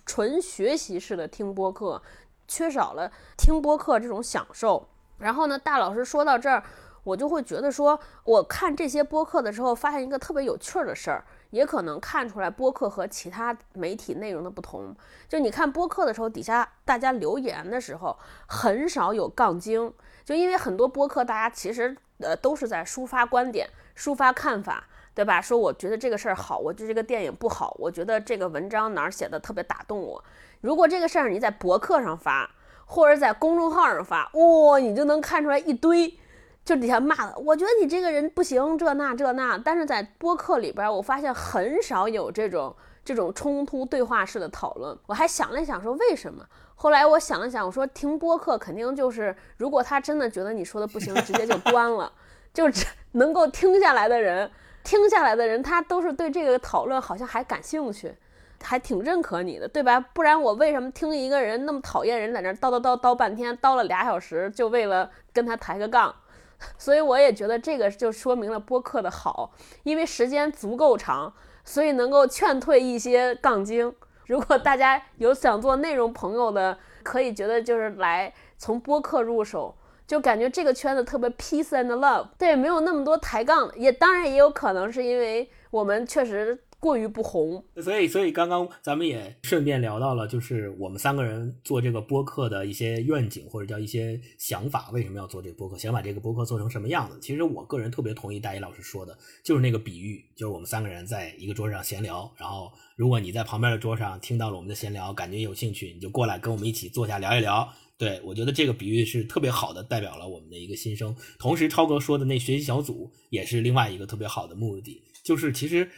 [SPEAKER 2] 纯学习式的听播客，缺少了听播客这种享受。然后呢，大老师说到这儿，我就会觉得说，我看这些播客的时候，发现一个特别有趣的事儿。也可能看出来播客和其他媒体内容的不同。就你看播客的时候，底下大家留言的时候，很少有杠精。就因为很多播客，大家其实呃都是在抒发观点、抒发看法，对吧？说我觉得这个事儿好，我觉得这个电影不好，我觉得这个文章哪儿写的特别打动我。如果这个事儿你在博客上发，或者在公众号上发，哇，你就能看出来一堆。就底下骂他，我觉得你这个人不行，这那这那。但是在播客里边，我发现很少有这种这种冲突对话式的讨论。我还想了想，说为什么？后来我想了想，我说听播客肯定就是，如果他真的觉得你说的不行，直接就 关了。就能够听下来的人，听下来的人，他都是对这个讨论好像还感兴趣，还挺认可你的，对吧？不然我为什么听一个人那么讨厌人，在那叨叨叨叨半天，叨了俩小时，就为了跟他抬个杠？所以我也觉得这个就说明了播客的好，因为时间足够长，所以能够劝退一些杠精。如果大家有想做内容朋友的，可以觉得就是来从播客入手，就感觉这个圈子特别 peace and love，对，没有那么多抬杠。也当然也有可能是因为我们确实。过于不红，
[SPEAKER 1] 所以所以刚刚咱们也顺便聊到了，就是我们三个人做这个播客的一些愿景或者叫一些想法，为什么要做这个播客，想把这个播客做成什么样子？其实我个人特别同意大一老师说的，就是那个比喻，就是我们三个人在一个桌上闲聊，然后如果你在旁边的桌上听到了我们的闲聊，感觉有兴趣，你就过来跟我们一起坐下聊一聊。对我觉得这个比喻是特别好的，代表了我们的一个心声。同时，超哥说的那学习小组也是另外一个特别好的目的，就是其实。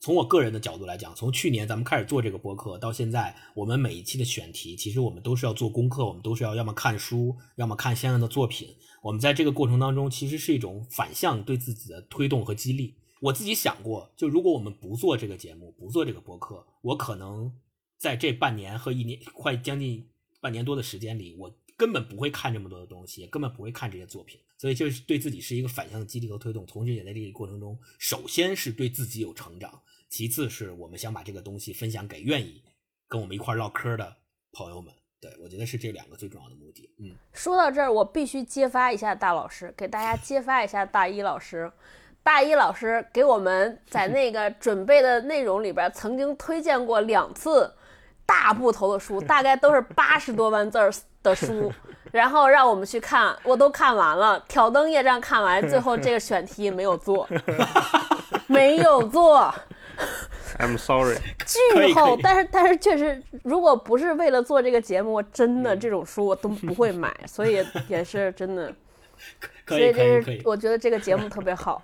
[SPEAKER 1] 从我个人的角度来讲，从去年咱们开始做这个播客到现在，我们每一期的选题，其实我们都是要做功课，我们都是要要么看书，要么看相应的作品。我们在这个过程当中，其实是一种反向对自己的推动和激励。我自己想过，就如果我们不做这个节目，不做这个播客，我可能在这半年和一年快将近半年多的时间里，我根本不会看这么多的东西，根本不会看这些作品。所以就是对自己是一个反向的激励和推动，同时也在这个过程中，首先是对自己有成长。其次是我们想把这个东西分享给愿意跟我们一块唠嗑的朋友们，对我觉得是这两个最重要的目的。嗯，
[SPEAKER 2] 说到这儿，我必须揭发一下大老师，给大家揭发一下大一老师。大一老师给我们在那个准备的内容里边，曾经推荐过两次大部头的书，大概都是八十多万字儿的书，然后让我们去看，我都看完了，挑灯夜战看完，最后这个选题没有做，没有做。
[SPEAKER 3] I'm sorry，
[SPEAKER 2] 巨厚，但是但是确实，如果不是为了做这个节目，真的这种书我都不会买，所以也是真的。
[SPEAKER 1] 可以可以
[SPEAKER 2] 可以，我觉得这个节目特别好。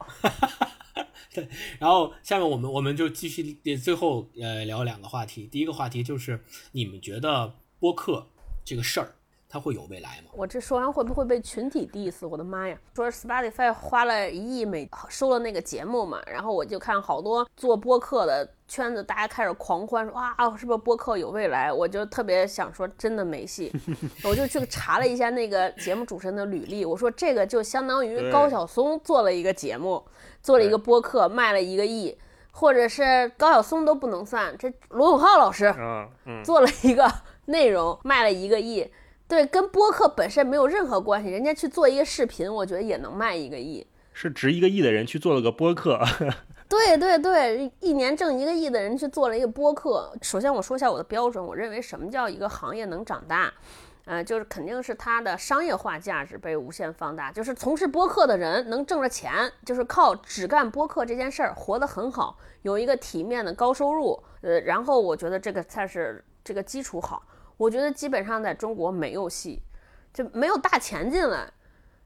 [SPEAKER 1] 对，然后下面我们我们就继续最后呃聊两个话题，第一个话题就是你们觉得播客这个事儿。它会有未来吗？
[SPEAKER 2] 我这说完会不会被群体 diss？我的妈呀！说 Spotify 花了一亿美收了那个节目嘛，然后我就看好多做播客的圈子，大家开始狂欢，说哇，是不是播客有未来？我就特别想说，真的没戏。我就去查了一下那个节目主持人的履历，我说这个就相当于高晓松做了一个节目，做了一个播客，卖了一个亿，或者是高晓松都不能算，这罗永浩老师做了一个内容，卖了一个亿。对，跟播客本身没有任何关系。人家去做一个视频，我觉得也能卖一个亿。
[SPEAKER 3] 是值一个亿的人去做了个播客。
[SPEAKER 2] 对对对，一年挣一个亿的人去做了一个播客。首先我说一下我的标准，我认为什么叫一个行业能长大？呃，就是肯定是它的商业化价值被无限放大，就是从事播客的人能挣着钱，就是靠只干播客这件事儿活得很好，有一个体面的高收入。呃，然后我觉得这个才是这个基础好。我觉得基本上在中国没有戏，就没有大钱进来，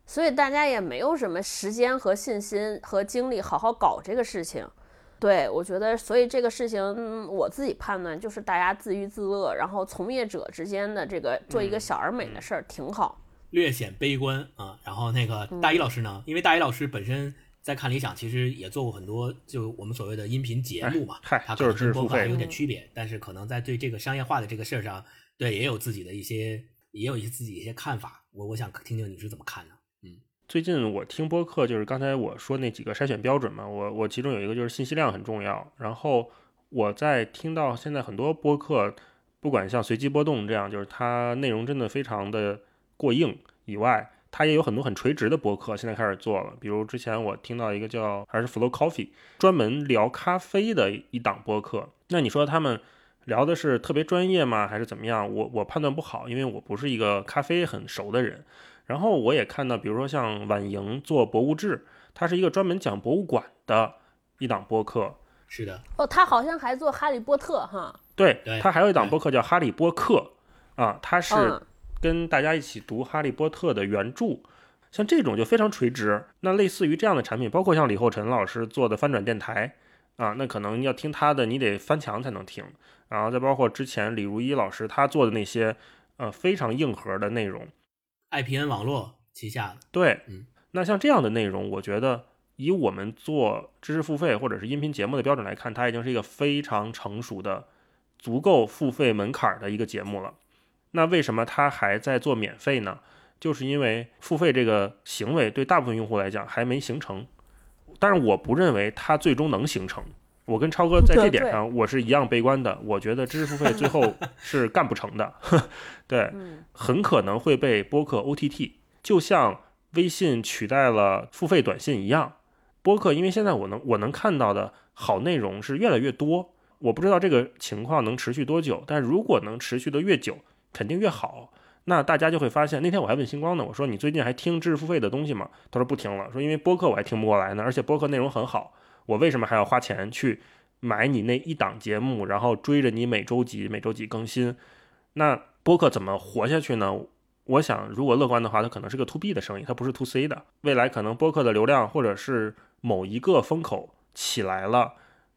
[SPEAKER 2] 所以大家也没有什么时间和信心和精力好好搞这个事情。对，我觉得，所以这个事情我自己判断就是大家自娱自乐，然后从业者之间的这个做一个小而美的事儿挺好。
[SPEAKER 1] 略显悲观啊。然后那个大一老师呢，因为大一老师本身在看理想，其实也做过很多就我们所谓的音频节目嘛，
[SPEAKER 3] 嗨，
[SPEAKER 1] 他跟播客还
[SPEAKER 3] 付费
[SPEAKER 1] 有点区别，但是可能在对这个商业化的这个事儿上，对也有自己的一些，也有一些自己一些看法。我我想听听你是怎么看的。
[SPEAKER 3] 最近我听播客，就是刚才我说那几个筛选标准嘛，我我其中有一个就是信息量很重要。然后我在听到现在很多播客，不管像随机波动这样，就是它内容真的非常的过硬以外，它也有很多很垂直的播客现在开始做了。比如之前我听到一个叫还是 Flow Coffee，专门聊咖啡的一档播客。那你说他们聊的是特别专业吗？还是怎么样？我我判断不好，因为我不是一个咖啡很熟的人。然后我也看到，比如说像婉莹做博物志，它是一个专门讲博物馆的一档播客。
[SPEAKER 1] 是的，
[SPEAKER 2] 哦，他好像还做《哈利波特》哈。
[SPEAKER 3] 对他，还有一档播客叫《哈利波特》，啊，他是
[SPEAKER 2] 嗯，
[SPEAKER 3] 跟大家一起读《哈利波特》的原著。像这种就非常垂直。那类似于这样的产品，包括像李厚辰老师做的翻转电台啊，那可能要听他的，你得翻墙才能听。然后再包括之前李如一老师他做的那些呃非常硬核的内容，
[SPEAKER 1] IPN 网络旗下的，
[SPEAKER 3] 对，
[SPEAKER 1] 嗯，
[SPEAKER 3] 那像这样的内容，我觉得以我们做知识付费或者是音频节目的标准来看，它已经是一个非常成熟的、足够付费门槛儿的一个节目了。那为什么它还在做免费呢？就是因为付费这个行为对大部分用户来讲还没形成，但是我不认为它最终能形成。我跟超哥在这点上我是一样悲观的，我觉得知识付费最后 是干不成的，对，
[SPEAKER 2] 嗯
[SPEAKER 3] 很可能会被播客 OTT，就像微信取代了付费短信一样。播客因为现在我能我能看到的好内容是越来越多，我不知道这个情况能持续多久，但如果能持续的越久，肯定越好。那大家就会发现，那天我还问星光呢，我说你最近还听知识付费的东西吗？他说不听了，说因为播客我还听不过来呢，而且播客内容很好，我为什么还要花钱去买你那一档节目，然后追着你每周几每周几更新？那播客怎么活下去呢？我想，如果乐观的话，它可能是个 to B 的生意，它不是 to C 的。未来可能播客的流量或者是某一个风口起来了，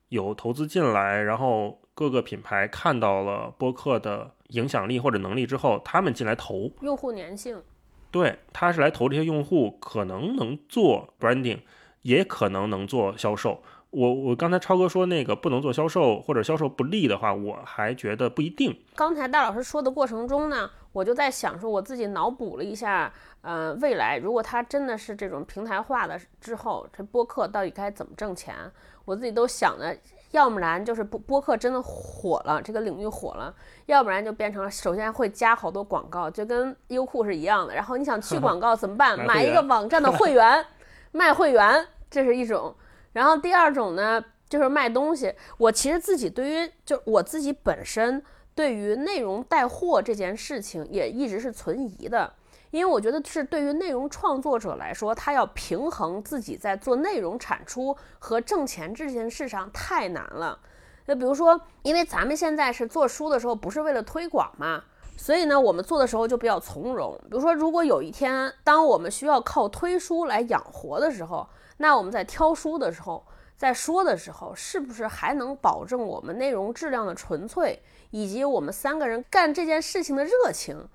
[SPEAKER 3] 有投资进来，然后各个品牌看到了播客的影响力或者能力之后，他们进来投，
[SPEAKER 2] 用户粘性，
[SPEAKER 3] 对，他是来投这些用户，可能能做 branding，也可能能做销售。我我刚才超哥说那个不能做销售或者销售不利的话，我还觉得不一定。
[SPEAKER 2] 刚才大老师说的过程中呢，我就在想说，我自己脑补了一下，呃，未来如果它真的是这种平台化的之后，这播客到底该怎么挣钱？我自己都想的，要不然就是播播客真的火了，这个领域火了，要不然就变成了首先会加好多广告，就跟优酷是一样的。然后你想去广告怎么办？
[SPEAKER 3] 买
[SPEAKER 2] 买一个网站的会员，卖会员，这是一种。然后第二种呢，就是卖东西。我其实自己对于就我自己本身对于内容带货这件事情也一直是存疑的，因为我觉得是对于内容创作者来说，他要平衡自己在做内容产出和挣钱这件事上太难了。就比如说，因为咱们现在是做书的时候，不是为了推广嘛，所以呢，我们做的时候就比较从容。比如说，如果有一天，当我们需要靠推书来养活的时候，那我们在挑书的时候，在说的时候，是不是还能保证我们内容质量的纯粹，以及我们三个人干这件事情的热情？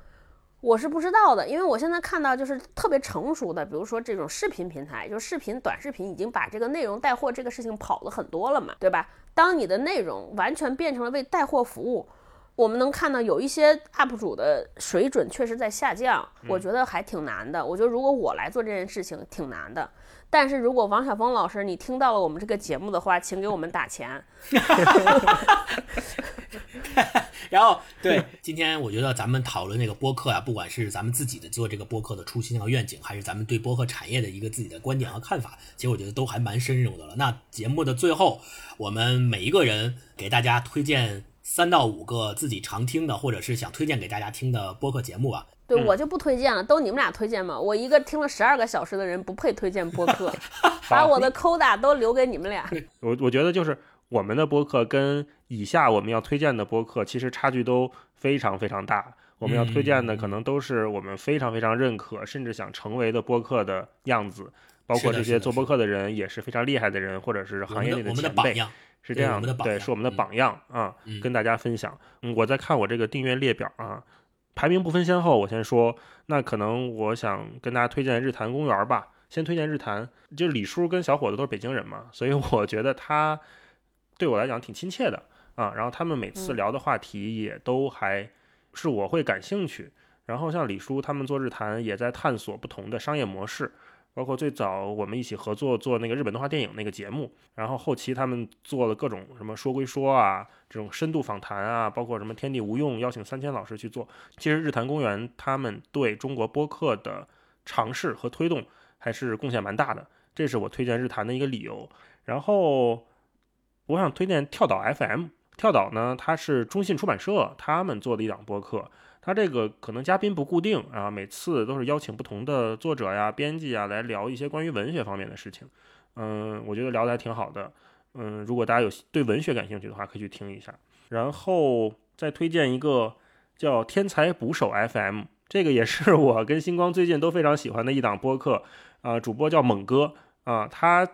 [SPEAKER 2] 我是不知道的，因为我现在看到就是特别成熟的，比如说这种视频平台，就视频短视频已经把这个内容带货这个事情跑了很多了嘛，对吧？当你的内容完全变成了为带货服务，我们能看到有一些 UP 主的水准确实在下降，我觉得还挺难的。我觉得如果我来做这件事情挺难的，但是如果王晓峰老师你听到了我们这个节目的话，请给我们打钱。
[SPEAKER 1] 然后对，今天我觉得咱们讨论这个播客啊，不管是咱们自己的做这个播客的初心和愿景，还是咱们对播客产业的一个自己的观点和看法，其实我觉得都还蛮深入的了。那节目的最后，我们每一个人给大家推荐三到五个自己常听的，或者是想推荐给大家听的播客节目吧。
[SPEAKER 2] 对我就不推荐了，都你们俩推荐嘛。我一个听了十二个小时的人不配推荐播客，把我的扣打都留给你们俩。
[SPEAKER 3] 我我觉得就是我们的播客跟以下我们要推荐的播客其实差距都非常非常大。我们要推荐的可能都是我们非常非常认可，甚至想成为的播客的样子。包括这些做播客的人也是非常厉害的人，或者是行业里
[SPEAKER 1] 们的我们的
[SPEAKER 3] 前辈，
[SPEAKER 1] 榜样，
[SPEAKER 3] 是这样
[SPEAKER 1] 的榜
[SPEAKER 3] 对，是我们的
[SPEAKER 1] 嗯
[SPEAKER 3] 榜样啊，
[SPEAKER 1] 嗯
[SPEAKER 3] 跟大家分享。嗯，我在看我这个订阅列表啊，排名不分先后，我先说，那可能我想跟大家推荐日坛公园吧。先推荐日坛，就是李叔跟小伙子都是北京人嘛，所以我觉得他对我来讲挺亲切的啊。然后他们每次
[SPEAKER 2] 嗯
[SPEAKER 3] 聊的话题也都还是我会感兴趣。然后像李叔他们做日坛也在探索不同的商业模式，包括最早我们一起合作做那个日本动画电影那个节目，然后后期他们做了各种什么说归说啊，这种深度访谈啊，包括什么天地无用邀请三千老师去做。其实日坛公园他们对中国播客的尝试和推动还是贡献蛮大的，这是我推荐日坛的一个理由。然后我想推荐跳岛 FM，跳岛呢它是中信出版社他们做的一档播客。它这个可能嘉宾不固定啊，每次都是邀请不同的作者呀、编辑啊来聊一些关于文学方面的事情。嗯，我觉得聊得还挺好的。嗯，如果大家有对文学感兴趣的话，可以去听一下。然后再推荐一个叫“天才捕手 FM”，这个也是我跟星光最近都非常喜欢的一档播客。啊、主播叫猛哥啊、他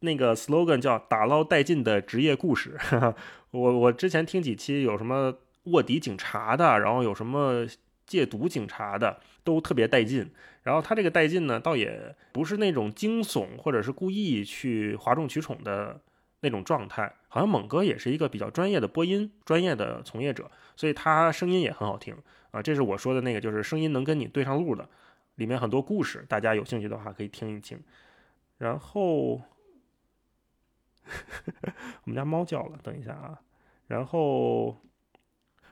[SPEAKER 3] 那个 slogan 叫“打捞殆尽的职业故事”哈哈。我我之前听几期有什么卧底警察的，然后有什么戒毒警察的，都特别带劲。然后他这个带劲呢，倒也不是那种惊悚或者是故意去哗众取宠的那种状态。好像猛哥也是一个比较专业的播音专业的从业者，所以他声音也很好听啊。这是我说的那个，就是声音能跟你对上路的，里面很多故事，大家有兴趣的话可以听一听。然后 我们家猫叫了，等一下啊。然后，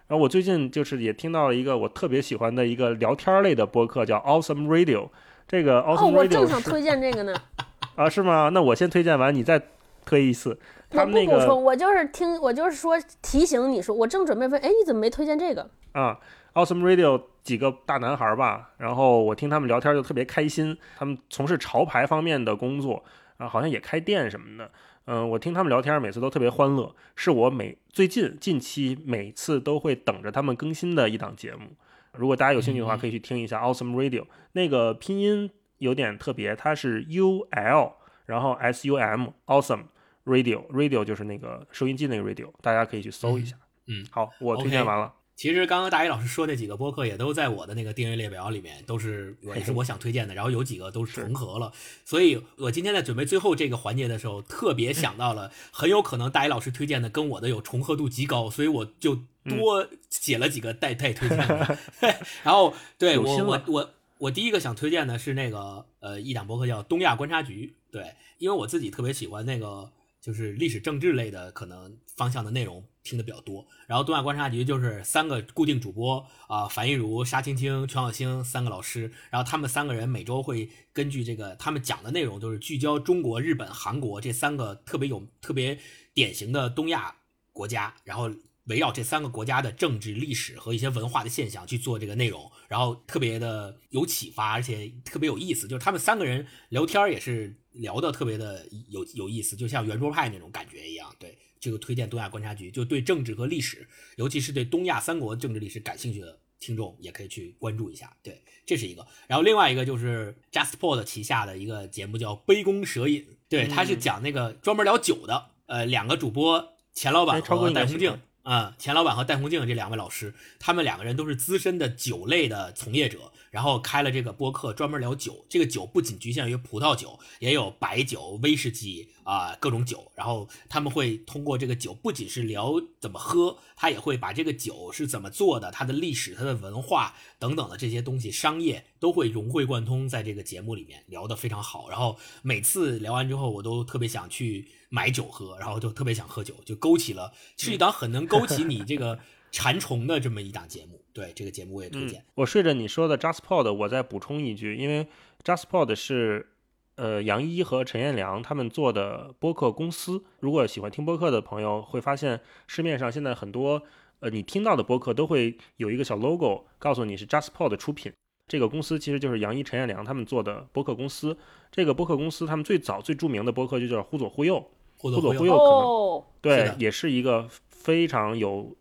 [SPEAKER 3] 然后我最近就是也听到了一个我特别喜欢的一个聊天类的播客，叫 Awesome Radio。这个
[SPEAKER 2] 哦
[SPEAKER 3] ，Awesome
[SPEAKER 2] 我正想推荐这个呢。
[SPEAKER 3] 啊，是吗？那我先推荐完，你再推一次。他
[SPEAKER 2] 我
[SPEAKER 3] 们那个
[SPEAKER 2] 不补充，我就是听，我就是说提醒你说，我正准备问，哎，你怎么没推荐这个？
[SPEAKER 3] 啊，Awesome Radio 几个大男孩儿吧，然后我听他们聊天就特别开心，他们从事潮牌方面的工作，啊，好像也开店什么的。嗯，我听他们聊天每次都特别欢乐，是我每最近近期每次都会等着他们更新的一档节目。如果大家有兴趣的话，
[SPEAKER 1] 嗯
[SPEAKER 3] 可以去听一下 Awesome Radio，那个拼音有点特别，它是 U L，然后 S U M Awesome Radio，Radio 就是那个收音机那个 radio，大家可以去搜一下。
[SPEAKER 1] 嗯，
[SPEAKER 3] 好，我推荐完了。
[SPEAKER 1] 其实刚刚大一老师说那几个播客也都在我的那个订阅列表里面，都是 也是我想推荐的，然后有几个都是重合了，所以我今天在准备最后这个环节的时候，特别想到了，很有可能大一老师推荐的跟我的有重合度极高，所以我就多写了几个代代推荐的。然后对我我我我第一个想推荐的是那个呃一档播客叫东亚观察局，对，因为我自己特别喜欢那个就是历史政治类的可能方向的内容听的比较多。然后东亚观察局就是三个固定主播啊、樊一茹、沙青青、全小星三个老师，然后他们三个人每周会根据这个他们讲的内容，就是聚焦中国、日本、韩国这三个特别有特别典型的东亚国家，然后围绕这三个国家的政治、历史和一些文化的现象去做这个内容，然后特别的有启发，而且特别有意思。就是他们三个人聊天也是聊的特别的有有意思，就像圆桌派那种感觉一样。对，这个推荐东亚观察局，就对政治和历史，尤其是对东亚三国政治历史感兴趣的听众，也可以去关注一下。对，这是一个。然后另外一个就是 JustPod 旗下的一个节目叫《杯弓蛇影》，对，他是讲那个专门聊酒的，呃，两个主播钱老板和戴红镜
[SPEAKER 3] 应该喜欢。
[SPEAKER 1] 啊、钱老板和戴红静这两位老师，他们两个人都是资深的酒类的从业者，然后开了这个播客，专门聊酒。这个酒不仅局限于葡萄酒，也有白酒、威士忌啊、各种酒。然后他们会通过这个酒，不仅是聊怎么喝，他也会把这个酒是怎么做的，它的历史、它的文化等等的这些东西，商业都会融会贯通在这个节目里面，聊得非常好。然后每次聊完之后，我都特别想去买酒喝，然后就特别想喝酒，就勾起了是一档很能勾起你这个馋虫的这么一档节目。对这个节目我也推荐。
[SPEAKER 3] 我顺着你说的 JustPod，我再补充一句，因为 JustPod 是呃杨一和陈彦良他们做的播客公司。如果喜欢听播客的朋友会发现，市面上现在很多呃你听到的播客都会有一个小 logo，告诉你是 JustPod 出品。这个公司其实就是杨一、陈彦良他们做的播客公司。这个播客公司他们最早最著名的播客就叫《忽左忽右》，
[SPEAKER 1] 忽左，
[SPEAKER 3] 忽右可能
[SPEAKER 2] 哦，
[SPEAKER 3] 对
[SPEAKER 1] 的，
[SPEAKER 3] 也是一个非常有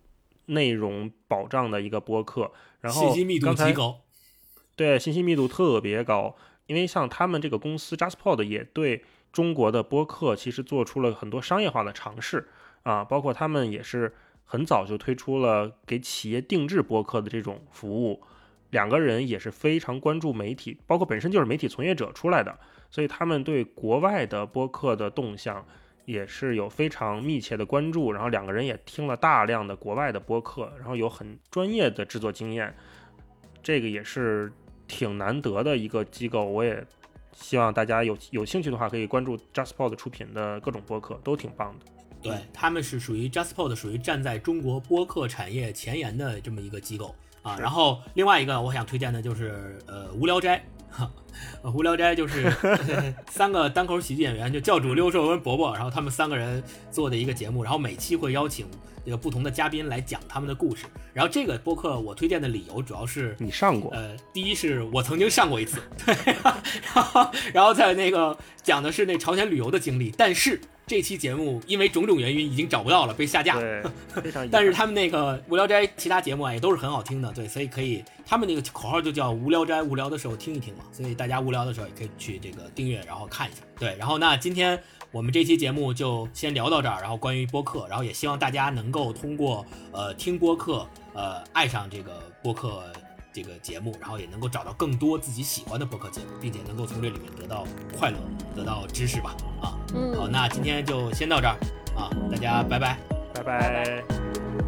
[SPEAKER 3] 内容保障的一个播客。然后
[SPEAKER 1] 信息密度极高。
[SPEAKER 3] 对，信息密度特别高。因为像他们这个公司 JustPod 也对中国的播客其实做出了很多商业化的尝试啊，包括他们也是很早就推出了给企业定制播客的这种服务。两个人也是非常关注媒体，包括本身就是媒体从业者出来的，所以他们对国外的播客的动向也是有非常密切的关注。然后两个人也听了大量的国外的播客，然后有很专业的制作经验，这个也是挺难得的一个机构。我也希望大家有有兴趣的话，可以关注 JustPod 出品的各种播客，都挺棒的。
[SPEAKER 1] 对，他们是属于 JustPod，属于站在中国播客产业前沿的这么一个机构。啊，然后另外一个我想推荐的就是呃无聊斋，呃无聊斋就是 三个单口喜剧演员，就教主六兽跟伯伯，然后他们三个人做的一个节目，然后每期会邀请这个不同的嘉宾来讲他们的故事。然后这个播客我推荐的理由主要是
[SPEAKER 3] 你上过，
[SPEAKER 1] 呃，第一是我曾经上过一次，对，然后然后在那个讲的是那朝鲜旅游的经历，但是。这期节目因为种种原因已经找不到了，被下架。但是他们那个无聊斋其他节目啊也都是很好听的，对，所以可以，他们那个口号就叫无聊斋，无聊的时候听一听嘛。所以大家无聊的时候也可以去这个订阅，然后看一下。对，然后那今天我们这期节目就先聊到这儿，然后关于播客，然后也希望大家能够通过呃听播客，呃爱上这个播客。这个节目，然后也能够找到更多自己喜欢的播客节目，并且能够从这里面得到快乐，得到知识吧。啊，好，那今天就先到这儿啊，大家拜拜，
[SPEAKER 3] 拜拜。